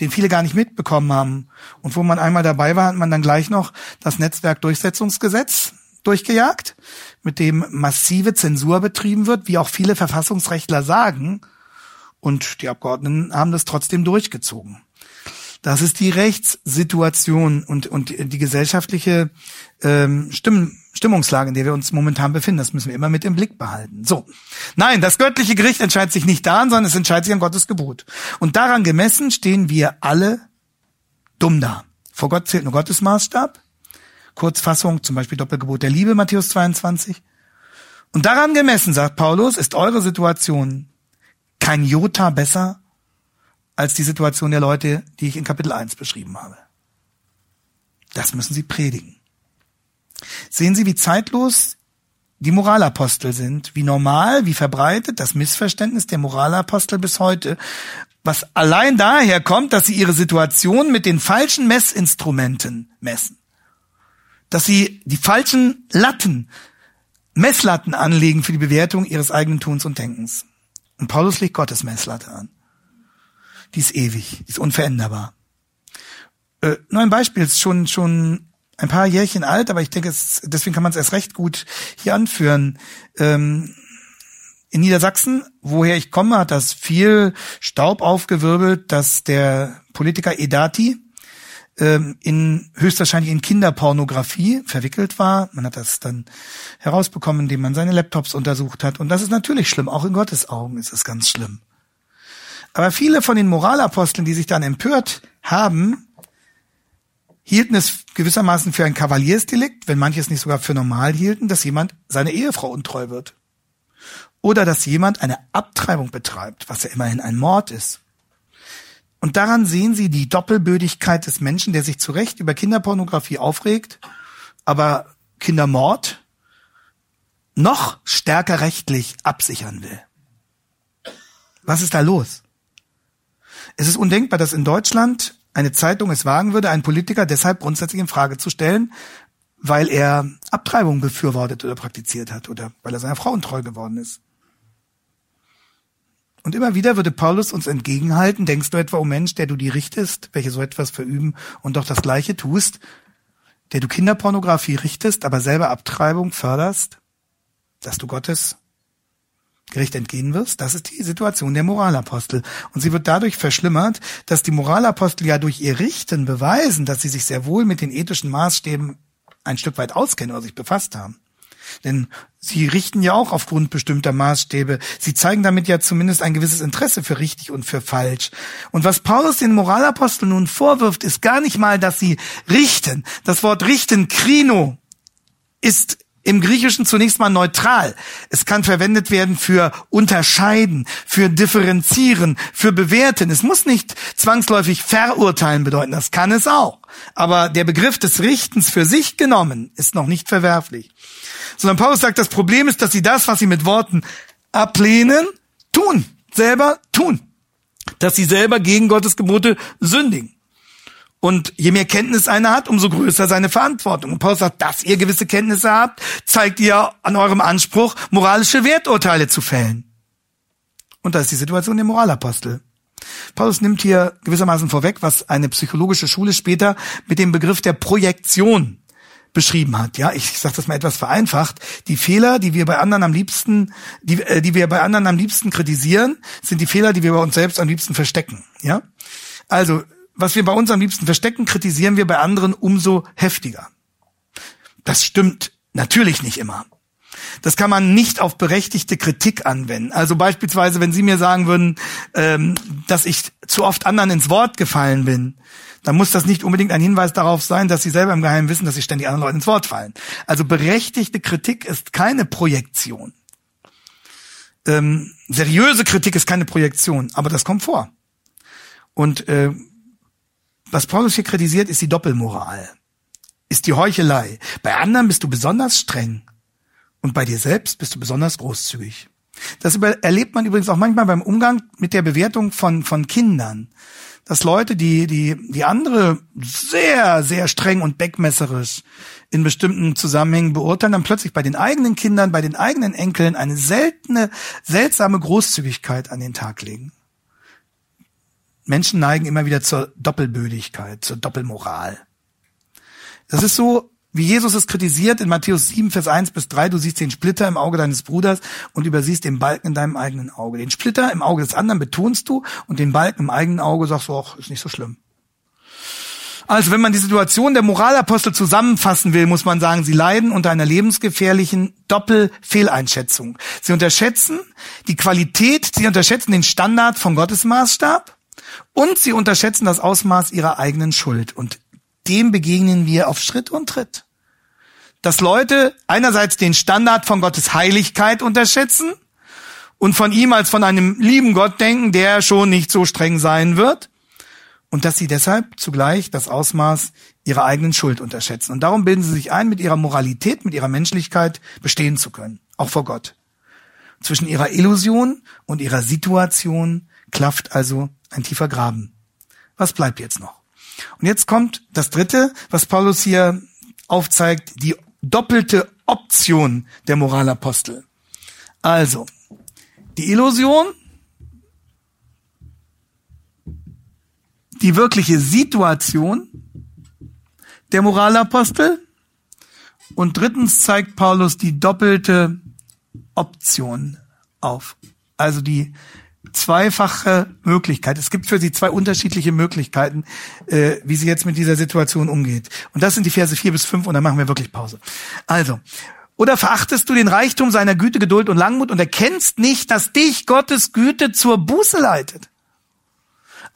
den viele gar nicht mitbekommen haben. Und wo man einmal dabei war, hat man dann gleich noch das Netzwerkdurchsetzungsgesetz durchgejagt, mit dem massive Zensur betrieben wird, wie auch viele Verfassungsrechtler sagen. Und die Abgeordneten haben das trotzdem durchgezogen. Das ist die Rechtssituation und, und die gesellschaftliche ähm, Stimm, Stimmungslage, in der wir uns momentan befinden. Das müssen wir immer mit im Blick behalten. So. Nein, das göttliche Gericht entscheidet sich nicht daran, sondern es entscheidet sich an Gottes Gebot. Und daran gemessen stehen wir alle dumm da. Vor Gott zählt nur Gottes Maßstab. Kurzfassung, zum Beispiel Doppelgebot der Liebe, Matthäus 22. Und daran gemessen, sagt Paulus, ist eure Situation kein Jota besser als die Situation der Leute, die ich in Kapitel 1 beschrieben habe. Das müssen sie predigen. Sehen Sie, wie zeitlos die Moralapostel sind, wie normal, wie verbreitet das Missverständnis der Moralapostel bis heute, was allein daher kommt, dass sie ihre Situation mit den falschen Messinstrumenten messen dass sie die falschen Latten Messlatten anlegen für die Bewertung ihres eigenen Tuns und Denkens. Und Paulus legt Gottes Messlatte an. Die ist ewig, die ist unveränderbar. Äh, nur ein Beispiel, ist schon, schon ein paar Jährchen alt, aber ich denke, es, deswegen kann man es erst recht gut hier anführen. Ähm, in Niedersachsen, woher ich komme, hat das viel Staub aufgewirbelt, dass der Politiker Edati ähm, in höchstwahrscheinlich in Kinderpornografie verwickelt war. Man hat das dann herausbekommen, indem man seine Laptops untersucht hat. Und das ist natürlich schlimm. Auch in Gottes Augen ist es ganz schlimm. Aber viele von den Moralaposteln, die sich dann empört haben, hielten es gewissermaßen für ein Kavaliersdelikt, wenn manche es nicht sogar für normal hielten, dass jemand seine Ehefrau untreu wird. Oder dass jemand eine Abtreibung betreibt, was ja immerhin ein Mord ist. Und daran sehen Sie die Doppelbödigkeit des Menschen, der sich zu Recht über Kinderpornografie aufregt, aber Kindermord noch stärker rechtlich absichern will. Was ist da los? Es ist undenkbar, dass in Deutschland eine Zeitung es wagen würde, einen Politiker deshalb grundsätzlich in Frage zu stellen, weil er Abtreibung befürwortet oder praktiziert hat oder weil er seiner Frau untreu geworden ist. Und immer wieder würde Paulus uns entgegenhalten, denkst du etwa, oh Mensch, der du die richtest, welche so etwas verüben und doch das Gleiche tust, der du Kinderpornografie richtest, aber selber Abtreibung förderst, dass du Gottes Gericht entgehen wirst, das ist die Situation der Moralapostel. Und sie wird dadurch verschlimmert, dass die Moralapostel ja durch ihr Richten beweisen, dass sie sich sehr wohl mit den ethischen Maßstäben ein Stück weit auskennen oder sich befasst haben. Denn sie richten ja auch aufgrund bestimmter Maßstäbe. Sie zeigen damit ja zumindest ein gewisses Interesse für richtig und für falsch. Und was Paulus den Moralaposteln nun vorwirft, ist gar nicht mal, dass sie richten. Das Wort richten, krino, ist im Griechischen zunächst mal neutral. Es kann verwendet werden für unterscheiden, für differenzieren, für bewerten. Es muss nicht zwangsläufig verurteilen bedeuten, das kann es auch. Aber der Begriff des Richtens für sich genommen ist noch nicht verwerflich. Sondern Paulus sagt, das Problem ist, dass sie das, was sie mit Worten ablehnen, tun, selber tun. Dass sie selber gegen Gottes Gebote sündigen. Und je mehr Kenntnis einer hat, umso größer seine Verantwortung. Und Paulus sagt, dass ihr gewisse Kenntnisse habt, zeigt ihr an eurem Anspruch, moralische Werturteile zu fällen. Und das ist die Situation der Moralapostel. Paulus nimmt hier gewissermaßen vorweg, was eine psychologische Schule später mit dem Begriff der Projektion beschrieben hat. Ja, ich sage das mal etwas vereinfacht. Die Fehler, die wir bei anderen am liebsten, die, äh, die wir bei anderen am liebsten kritisieren, sind die Fehler, die wir bei uns selbst am liebsten verstecken. Ja, also was wir bei uns am liebsten verstecken, kritisieren wir bei anderen umso heftiger. Das stimmt natürlich nicht immer. Das kann man nicht auf berechtigte Kritik anwenden. Also beispielsweise, wenn Sie mir sagen würden, ähm, dass ich zu oft anderen ins Wort gefallen bin, dann muss das nicht unbedingt ein Hinweis darauf sein, dass Sie selber im Geheimen wissen, dass Sie ständig anderen Leuten ins Wort fallen. Also berechtigte Kritik ist keine Projektion. Ähm, seriöse Kritik ist keine Projektion, aber das kommt vor. Und äh, was Paulus hier kritisiert, ist die Doppelmoral, ist die Heuchelei. Bei anderen bist du besonders streng und bei dir selbst bist du besonders großzügig. Das erlebt man übrigens auch manchmal beim Umgang mit der Bewertung von, von Kindern. Dass Leute, die, die, die andere sehr, sehr streng und beckmesserisch in bestimmten Zusammenhängen beurteilen, dann plötzlich bei den eigenen Kindern, bei den eigenen Enkeln eine seltene, seltsame Großzügigkeit an den Tag legen. Menschen neigen immer wieder zur Doppelbödigkeit, zur Doppelmoral. Das ist so, wie Jesus es kritisiert in Matthäus 7, Vers 1 bis 3. Du siehst den Splitter im Auge deines Bruders und übersiehst den Balken in deinem eigenen Auge. Den Splitter im Auge des anderen betonst du und den Balken im eigenen Auge sagst du auch, ist nicht so schlimm. Also wenn man die Situation der Moralapostel zusammenfassen will, muss man sagen, sie leiden unter einer lebensgefährlichen Doppelfehleinschätzung. Sie unterschätzen die Qualität, sie unterschätzen den Standard vom Gottesmaßstab und sie unterschätzen das Ausmaß ihrer eigenen Schuld. Und dem begegnen wir auf Schritt und Tritt. Dass Leute einerseits den Standard von Gottes Heiligkeit unterschätzen und von ihm als von einem lieben Gott denken, der schon nicht so streng sein wird. Und dass sie deshalb zugleich das Ausmaß ihrer eigenen Schuld unterschätzen. Und darum bilden sie sich ein, mit ihrer Moralität, mit ihrer Menschlichkeit bestehen zu können. Auch vor Gott. Zwischen ihrer Illusion und ihrer Situation klafft also ein tiefer Graben. Was bleibt jetzt noch? Und jetzt kommt das dritte, was Paulus hier aufzeigt, die doppelte Option der Moralapostel. Also, die Illusion, die wirkliche Situation der Moralapostel und drittens zeigt Paulus die doppelte Option auf. Also die zweifache Möglichkeit. Es gibt für sie zwei unterschiedliche Möglichkeiten, äh, wie sie jetzt mit dieser Situation umgeht. Und das sind die Verse vier bis fünf und dann machen wir wirklich Pause. Also, oder verachtest du den Reichtum seiner Güte, Geduld und Langmut und erkennst nicht, dass dich Gottes Güte zur Buße leitet?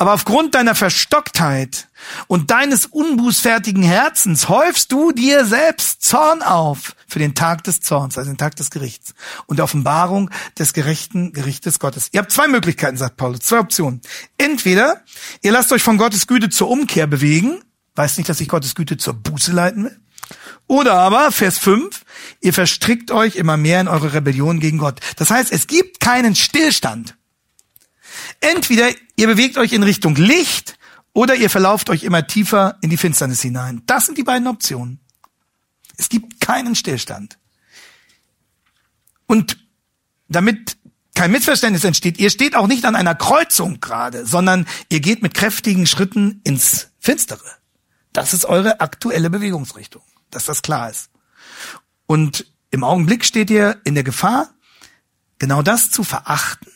Aber aufgrund deiner Verstocktheit und deines unbußfertigen Herzens häufst du dir selbst Zorn auf für den Tag des Zorns, also den Tag des Gerichts und der Offenbarung des gerechten Gerichtes Gottes. Ihr habt zwei Möglichkeiten, sagt Paulus, zwei Optionen. Entweder ihr lasst euch von Gottes Güte zur Umkehr bewegen, weiß nicht, dass ich Gottes Güte zur Buße leiten will. Oder aber, Vers 5, ihr verstrickt euch immer mehr in eure Rebellion gegen Gott. Das heißt, es gibt keinen Stillstand. Entweder ihr bewegt euch in Richtung Licht oder ihr verlauft euch immer tiefer in die Finsternis hinein. Das sind die beiden Optionen. Es gibt keinen Stillstand. Und damit kein Missverständnis entsteht, ihr steht auch nicht an einer Kreuzung gerade, sondern ihr geht mit kräftigen Schritten ins Finstere. Das ist eure aktuelle Bewegungsrichtung, dass das klar ist. Und im Augenblick steht ihr in der Gefahr, genau das zu verachten,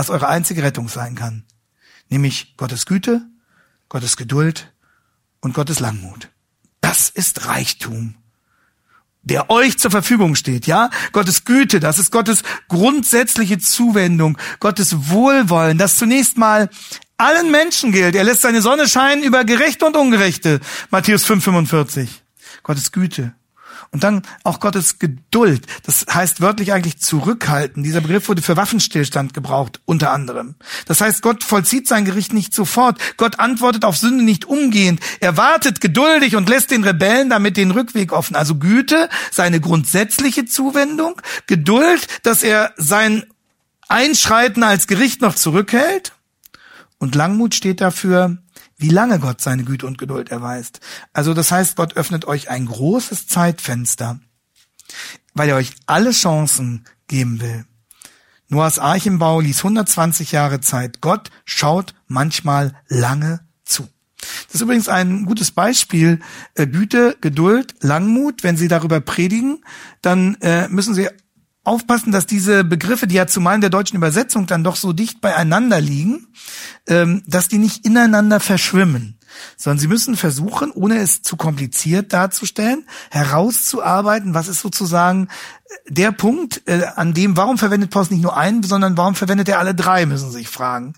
was eure einzige Rettung sein kann. Nämlich Gottes Güte, Gottes Geduld und Gottes Langmut. Das ist Reichtum, der euch zur Verfügung steht, ja? Gottes Güte, das ist Gottes grundsätzliche Zuwendung, Gottes Wohlwollen, das zunächst mal allen Menschen gilt. Er lässt seine Sonne scheinen über Gerechte und Ungerechte. Matthäus 5,45. Gottes Güte. Und dann auch Gottes Geduld. Das heißt wörtlich eigentlich zurückhalten. Dieser Begriff wurde für Waffenstillstand gebraucht, unter anderem. Das heißt, Gott vollzieht sein Gericht nicht sofort. Gott antwortet auf Sünde nicht umgehend. Er wartet geduldig und lässt den Rebellen damit den Rückweg offen. Also Güte, seine grundsätzliche Zuwendung. Geduld, dass er sein Einschreiten als Gericht noch zurückhält. Und Langmut steht dafür, wie lange Gott seine Güte und Geduld erweist. Also das heißt, Gott öffnet euch ein großes Zeitfenster, weil er euch alle Chancen geben will. Noahs Archenbau ließ 120 Jahre Zeit. Gott schaut manchmal lange zu. Das ist übrigens ein gutes Beispiel. Äh, Güte, Geduld, Langmut. Wenn Sie darüber predigen, dann äh, müssen Sie aufpassen, dass diese Begriffe, die ja zumal in der deutschen Übersetzung dann doch so dicht beieinander liegen, ähm, dass die nicht ineinander verschwimmen, sondern sie müssen versuchen, ohne es zu kompliziert darzustellen, herauszuarbeiten, was ist sozusagen äh, der Punkt, äh, an dem, warum verwendet Paulus nicht nur einen, sondern warum verwendet er alle drei, müssen Sie sich fragen.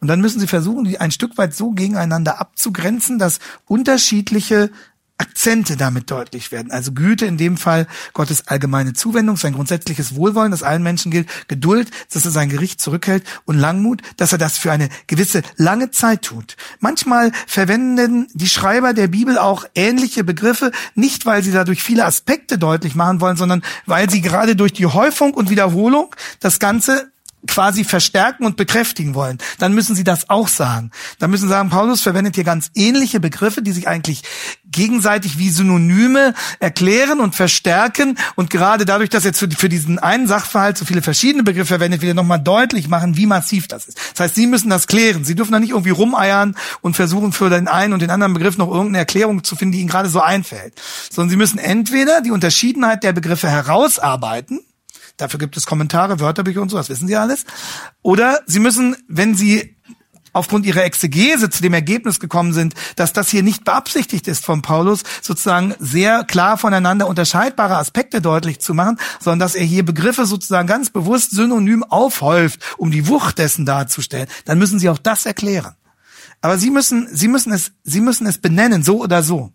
Und dann müssen Sie versuchen, die ein Stück weit so gegeneinander abzugrenzen, dass unterschiedliche Akzente damit deutlich werden. Also Güte in dem Fall Gottes allgemeine Zuwendung, sein grundsätzliches Wohlwollen, das allen Menschen gilt, Geduld, dass er sein Gericht zurückhält und Langmut, dass er das für eine gewisse lange Zeit tut. Manchmal verwenden die Schreiber der Bibel auch ähnliche Begriffe, nicht weil sie dadurch viele Aspekte deutlich machen wollen, sondern weil sie gerade durch die Häufung und Wiederholung das Ganze quasi verstärken und bekräftigen wollen, dann müssen sie das auch sagen. Dann müssen sie sagen, Paulus verwendet hier ganz ähnliche Begriffe, die sich eigentlich gegenseitig wie Synonyme erklären und verstärken und gerade dadurch, dass er für diesen einen Sachverhalt so viele verschiedene Begriffe verwendet, will er nochmal deutlich machen, wie massiv das ist. Das heißt, sie müssen das klären. Sie dürfen da nicht irgendwie rumeiern und versuchen für den einen und den anderen Begriff noch irgendeine Erklärung zu finden, die ihnen gerade so einfällt. Sondern sie müssen entweder die Unterschiedenheit der Begriffe herausarbeiten, Dafür gibt es Kommentare, Wörterbücher und so, das wissen Sie alles. Oder Sie müssen, wenn Sie aufgrund ihrer Exegese zu dem Ergebnis gekommen sind, dass das hier nicht beabsichtigt ist von Paulus, sozusagen sehr klar voneinander unterscheidbare Aspekte deutlich zu machen, sondern dass er hier Begriffe sozusagen ganz bewusst synonym aufhäuft, um die Wucht dessen darzustellen, dann müssen sie auch das erklären. Aber sie müssen, sie müssen es, sie müssen es benennen, so oder so.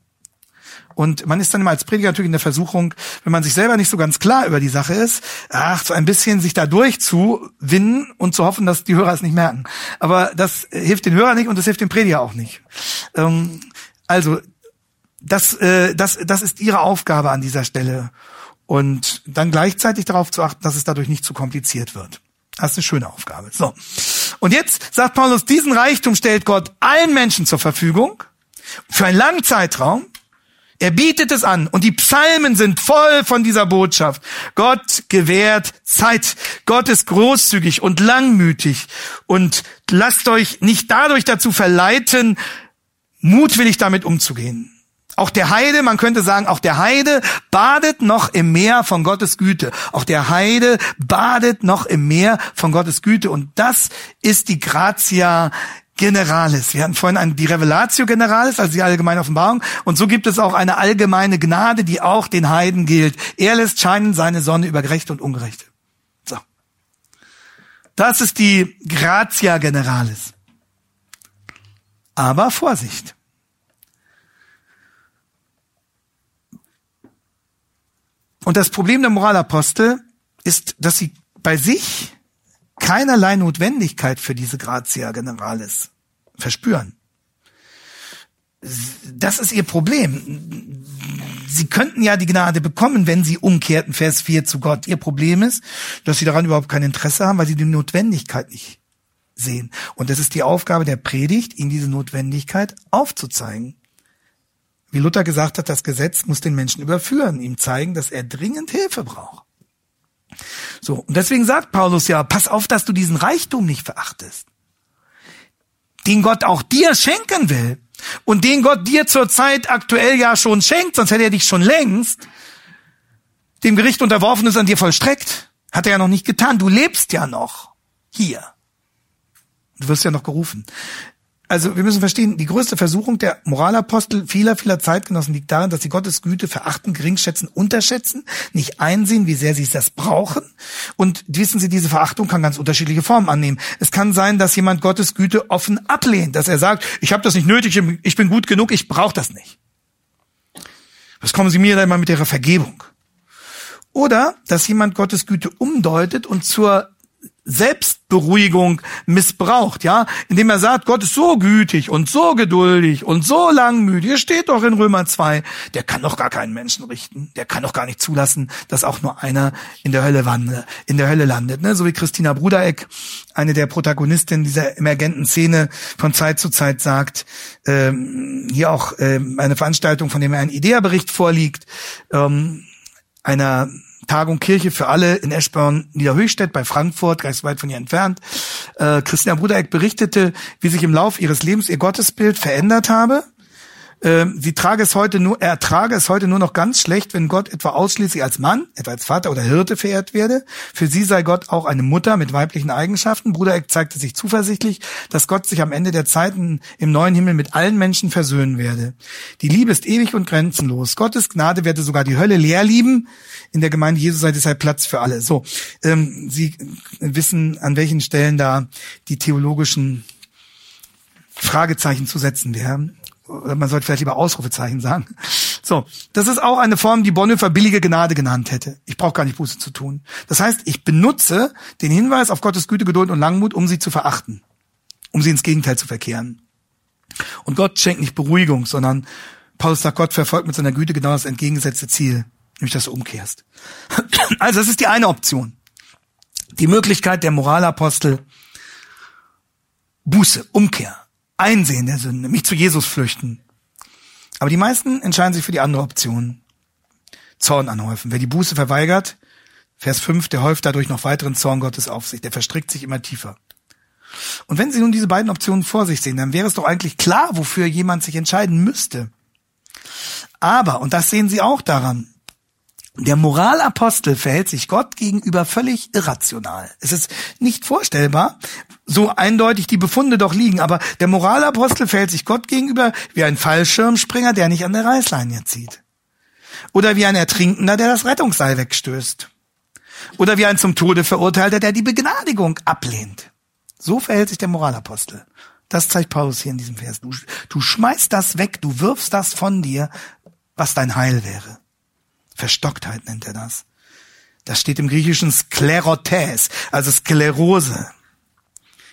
Und man ist dann immer als Prediger natürlich in der Versuchung, wenn man sich selber nicht so ganz klar über die Sache ist, ach, so ein bisschen sich da durchzuwinden und zu hoffen, dass die Hörer es nicht merken. Aber das hilft den Hörer nicht und das hilft dem Prediger auch nicht. Ähm, also, das, äh, das, das ist ihre Aufgabe an dieser Stelle. Und dann gleichzeitig darauf zu achten, dass es dadurch nicht zu kompliziert wird. Das ist eine schöne Aufgabe. So. Und jetzt sagt Paulus, diesen Reichtum stellt Gott allen Menschen zur Verfügung für einen langen Zeitraum Er bietet es an und die Psalmen sind voll von dieser Botschaft. Gott gewährt Zeit. Gott ist großzügig und langmütig und lasst euch nicht dadurch dazu verleiten, mutwillig damit umzugehen. Auch der Heide, man könnte sagen, auch der Heide badet noch im Meer von Gottes Güte. Auch der Heide badet noch im Meer von Gottes Güte. Und das ist die Gratia Generalis. Wir hatten vorhin die Revelatio Generalis, also die allgemeine Offenbarung. Und so gibt es auch eine allgemeine Gnade, die auch den Heiden gilt. Er lässt scheinen seine Sonne über Gerechte und Ungerechte. So. Das ist die Gratia Generalis. Aber Vorsicht. Und das Problem der Moralapostel ist, dass sie bei sich keinerlei Notwendigkeit für diese Gratia Generalis verspüren. Das ist ihr Problem. Sie könnten ja die Gnade bekommen, wenn sie umkehrten, Vers 4 zu Gott. Ihr Problem ist, dass sie daran überhaupt kein Interesse haben, weil sie die Notwendigkeit nicht sehen. Und das ist die Aufgabe der Predigt, ihnen diese Notwendigkeit aufzuzeigen. Wie Luther gesagt hat, das Gesetz muss den Menschen überführen, ihm zeigen, dass er dringend Hilfe braucht. So, und deswegen sagt Paulus ja, pass auf, dass du diesen Reichtum nicht verachtest, den Gott auch dir schenken will und den Gott dir zurzeit aktuell ja schon schenkt, sonst hätte er dich schon längst dem Gericht unterworfen ist an dir vollstreckt. Hat er ja noch nicht getan. Du lebst ja noch hier. Du wirst ja noch gerufen. Also wir müssen verstehen, die größte Versuchung der Moralapostel vieler, vieler Zeitgenossen liegt darin, dass sie Gottes Güte verachten, geringschätzen, unterschätzen, nicht einsehen, wie sehr sie das brauchen. Und wissen Sie, diese Verachtung kann ganz unterschiedliche Formen annehmen. Es kann sein, dass jemand Gottes Güte offen ablehnt, dass er sagt, ich habe das nicht nötig, ich bin gut genug, ich brauche das nicht. Was kommen Sie mir da immer mit Ihrer Vergebung? Oder dass jemand Gottes Güte umdeutet und zur Selbstberuhigung missbraucht, ja, indem er sagt, Gott ist so gütig und so geduldig und so langmütig. Es steht doch in Römer 2, der kann doch gar keinen Menschen richten. Der kann doch gar nicht zulassen, dass auch nur einer in der Hölle wandelt, in der Hölle landet, ne? So wie Christina Brudereck, eine der Protagonistinnen dieser emergenten Szene von Zeit zu Zeit sagt, ähm, hier auch ähm, eine Veranstaltung, von dem ein Idea-Bericht vorliegt, ähm, einer Tagung Kirche für alle in Eschborn Niederhöchstedt bei Frankfurt, ganz weit von ihr entfernt. Äh, Christina Brudereck berichtete, wie sich im Lauf ihres Lebens ihr Gottesbild verändert habe ähm, sie trage es heute nur, er trage es heute nur noch ganz schlecht, wenn Gott etwa ausschließlich als Mann, etwa als Vater oder Hirte verehrt werde. Für sie sei Gott auch eine Mutter mit weiblichen Eigenschaften. Bruder Eck zeigte sich zuversichtlich, dass Gott sich am Ende der Zeiten im neuen Himmel mit allen Menschen versöhnen werde. Die Liebe ist ewig und grenzenlos. Gottes Gnade werde sogar die Hölle leer lieben. In der Gemeinde Jesus sei deshalb Platz für alle. So, ähm, Sie wissen, an welchen Stellen da die theologischen Fragezeichen zu setzen wären man sollte vielleicht lieber Ausrufezeichen sagen. So, das ist auch eine Form, die Bonhoeffer billige Gnade genannt hätte. Ich brauche gar nicht Buße zu tun. Das heißt, ich benutze den Hinweis auf Gottes Güte, Geduld und Langmut, um sie zu verachten, um sie ins Gegenteil zu verkehren. Und Gott schenkt nicht Beruhigung, sondern Paulus sagt, Gott verfolgt mit seiner Güte genau das entgegengesetzte Ziel, nämlich dass du umkehrst. Also das ist die eine Option. Die Möglichkeit der Moralapostel, Buße, Umkehr. Einsehen der Sünde, mich zu Jesus flüchten. Aber die meisten entscheiden sich für die andere Option. Zorn anhäufen. Wer die Buße verweigert, Vers 5, der häuft dadurch noch weiteren Zorn Gottes auf sich. Der verstrickt sich immer tiefer. Und wenn Sie nun diese beiden Optionen vor sich sehen, dann wäre es doch eigentlich klar, wofür jemand sich entscheiden müsste. Aber, und das sehen Sie auch daran, der Moralapostel verhält sich Gott gegenüber völlig irrational. Es ist nicht vorstellbar, so eindeutig die Befunde doch liegen, aber der Moralapostel verhält sich Gott gegenüber wie ein Fallschirmspringer, der nicht an der Reißleine zieht. Oder wie ein Ertrinkender, der das Rettungsseil wegstößt. Oder wie ein zum Tode Verurteilter, der die Begnadigung ablehnt. So verhält sich der Moralapostel. Das zeigt Paulus hier in diesem Vers. Du, du schmeißt das weg, du wirfst das von dir, was dein Heil wäre. Verstocktheit nennt er das. Das steht im Griechischen Sklerotes, also Sklerose.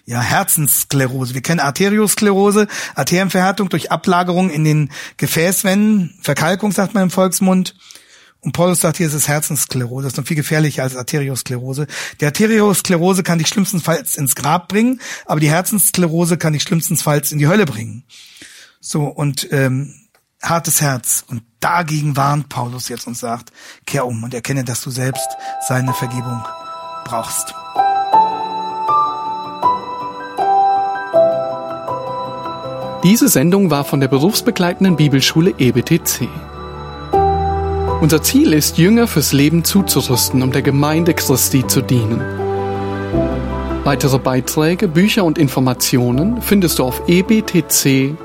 Ja, Herzensklerose. Wir kennen Arteriosklerose, Arterienverhärtung durch Ablagerung in den Gefäßwänden, Verkalkung sagt man im Volksmund. Und Paulus sagt hier, es ist Herzensklerose. Das ist noch viel gefährlicher als Arteriosklerose. Die Arteriosklerose kann dich schlimmstenfalls ins Grab bringen, aber die Herzensklerose kann dich schlimmstenfalls in die Hölle bringen. So, und ähm, hartes Herz. Und dagegen warnt Paulus jetzt und sagt, kehr um und erkenne, dass du selbst seine Vergebung brauchst. Diese Sendung war von der berufsbegleitenden Bibelschule EBTC. Unser Ziel ist, Jünger fürs Leben zuzurüsten, um der Gemeinde Christi zu dienen. Weitere Beiträge, Bücher und Informationen findest du auf ebtc.org.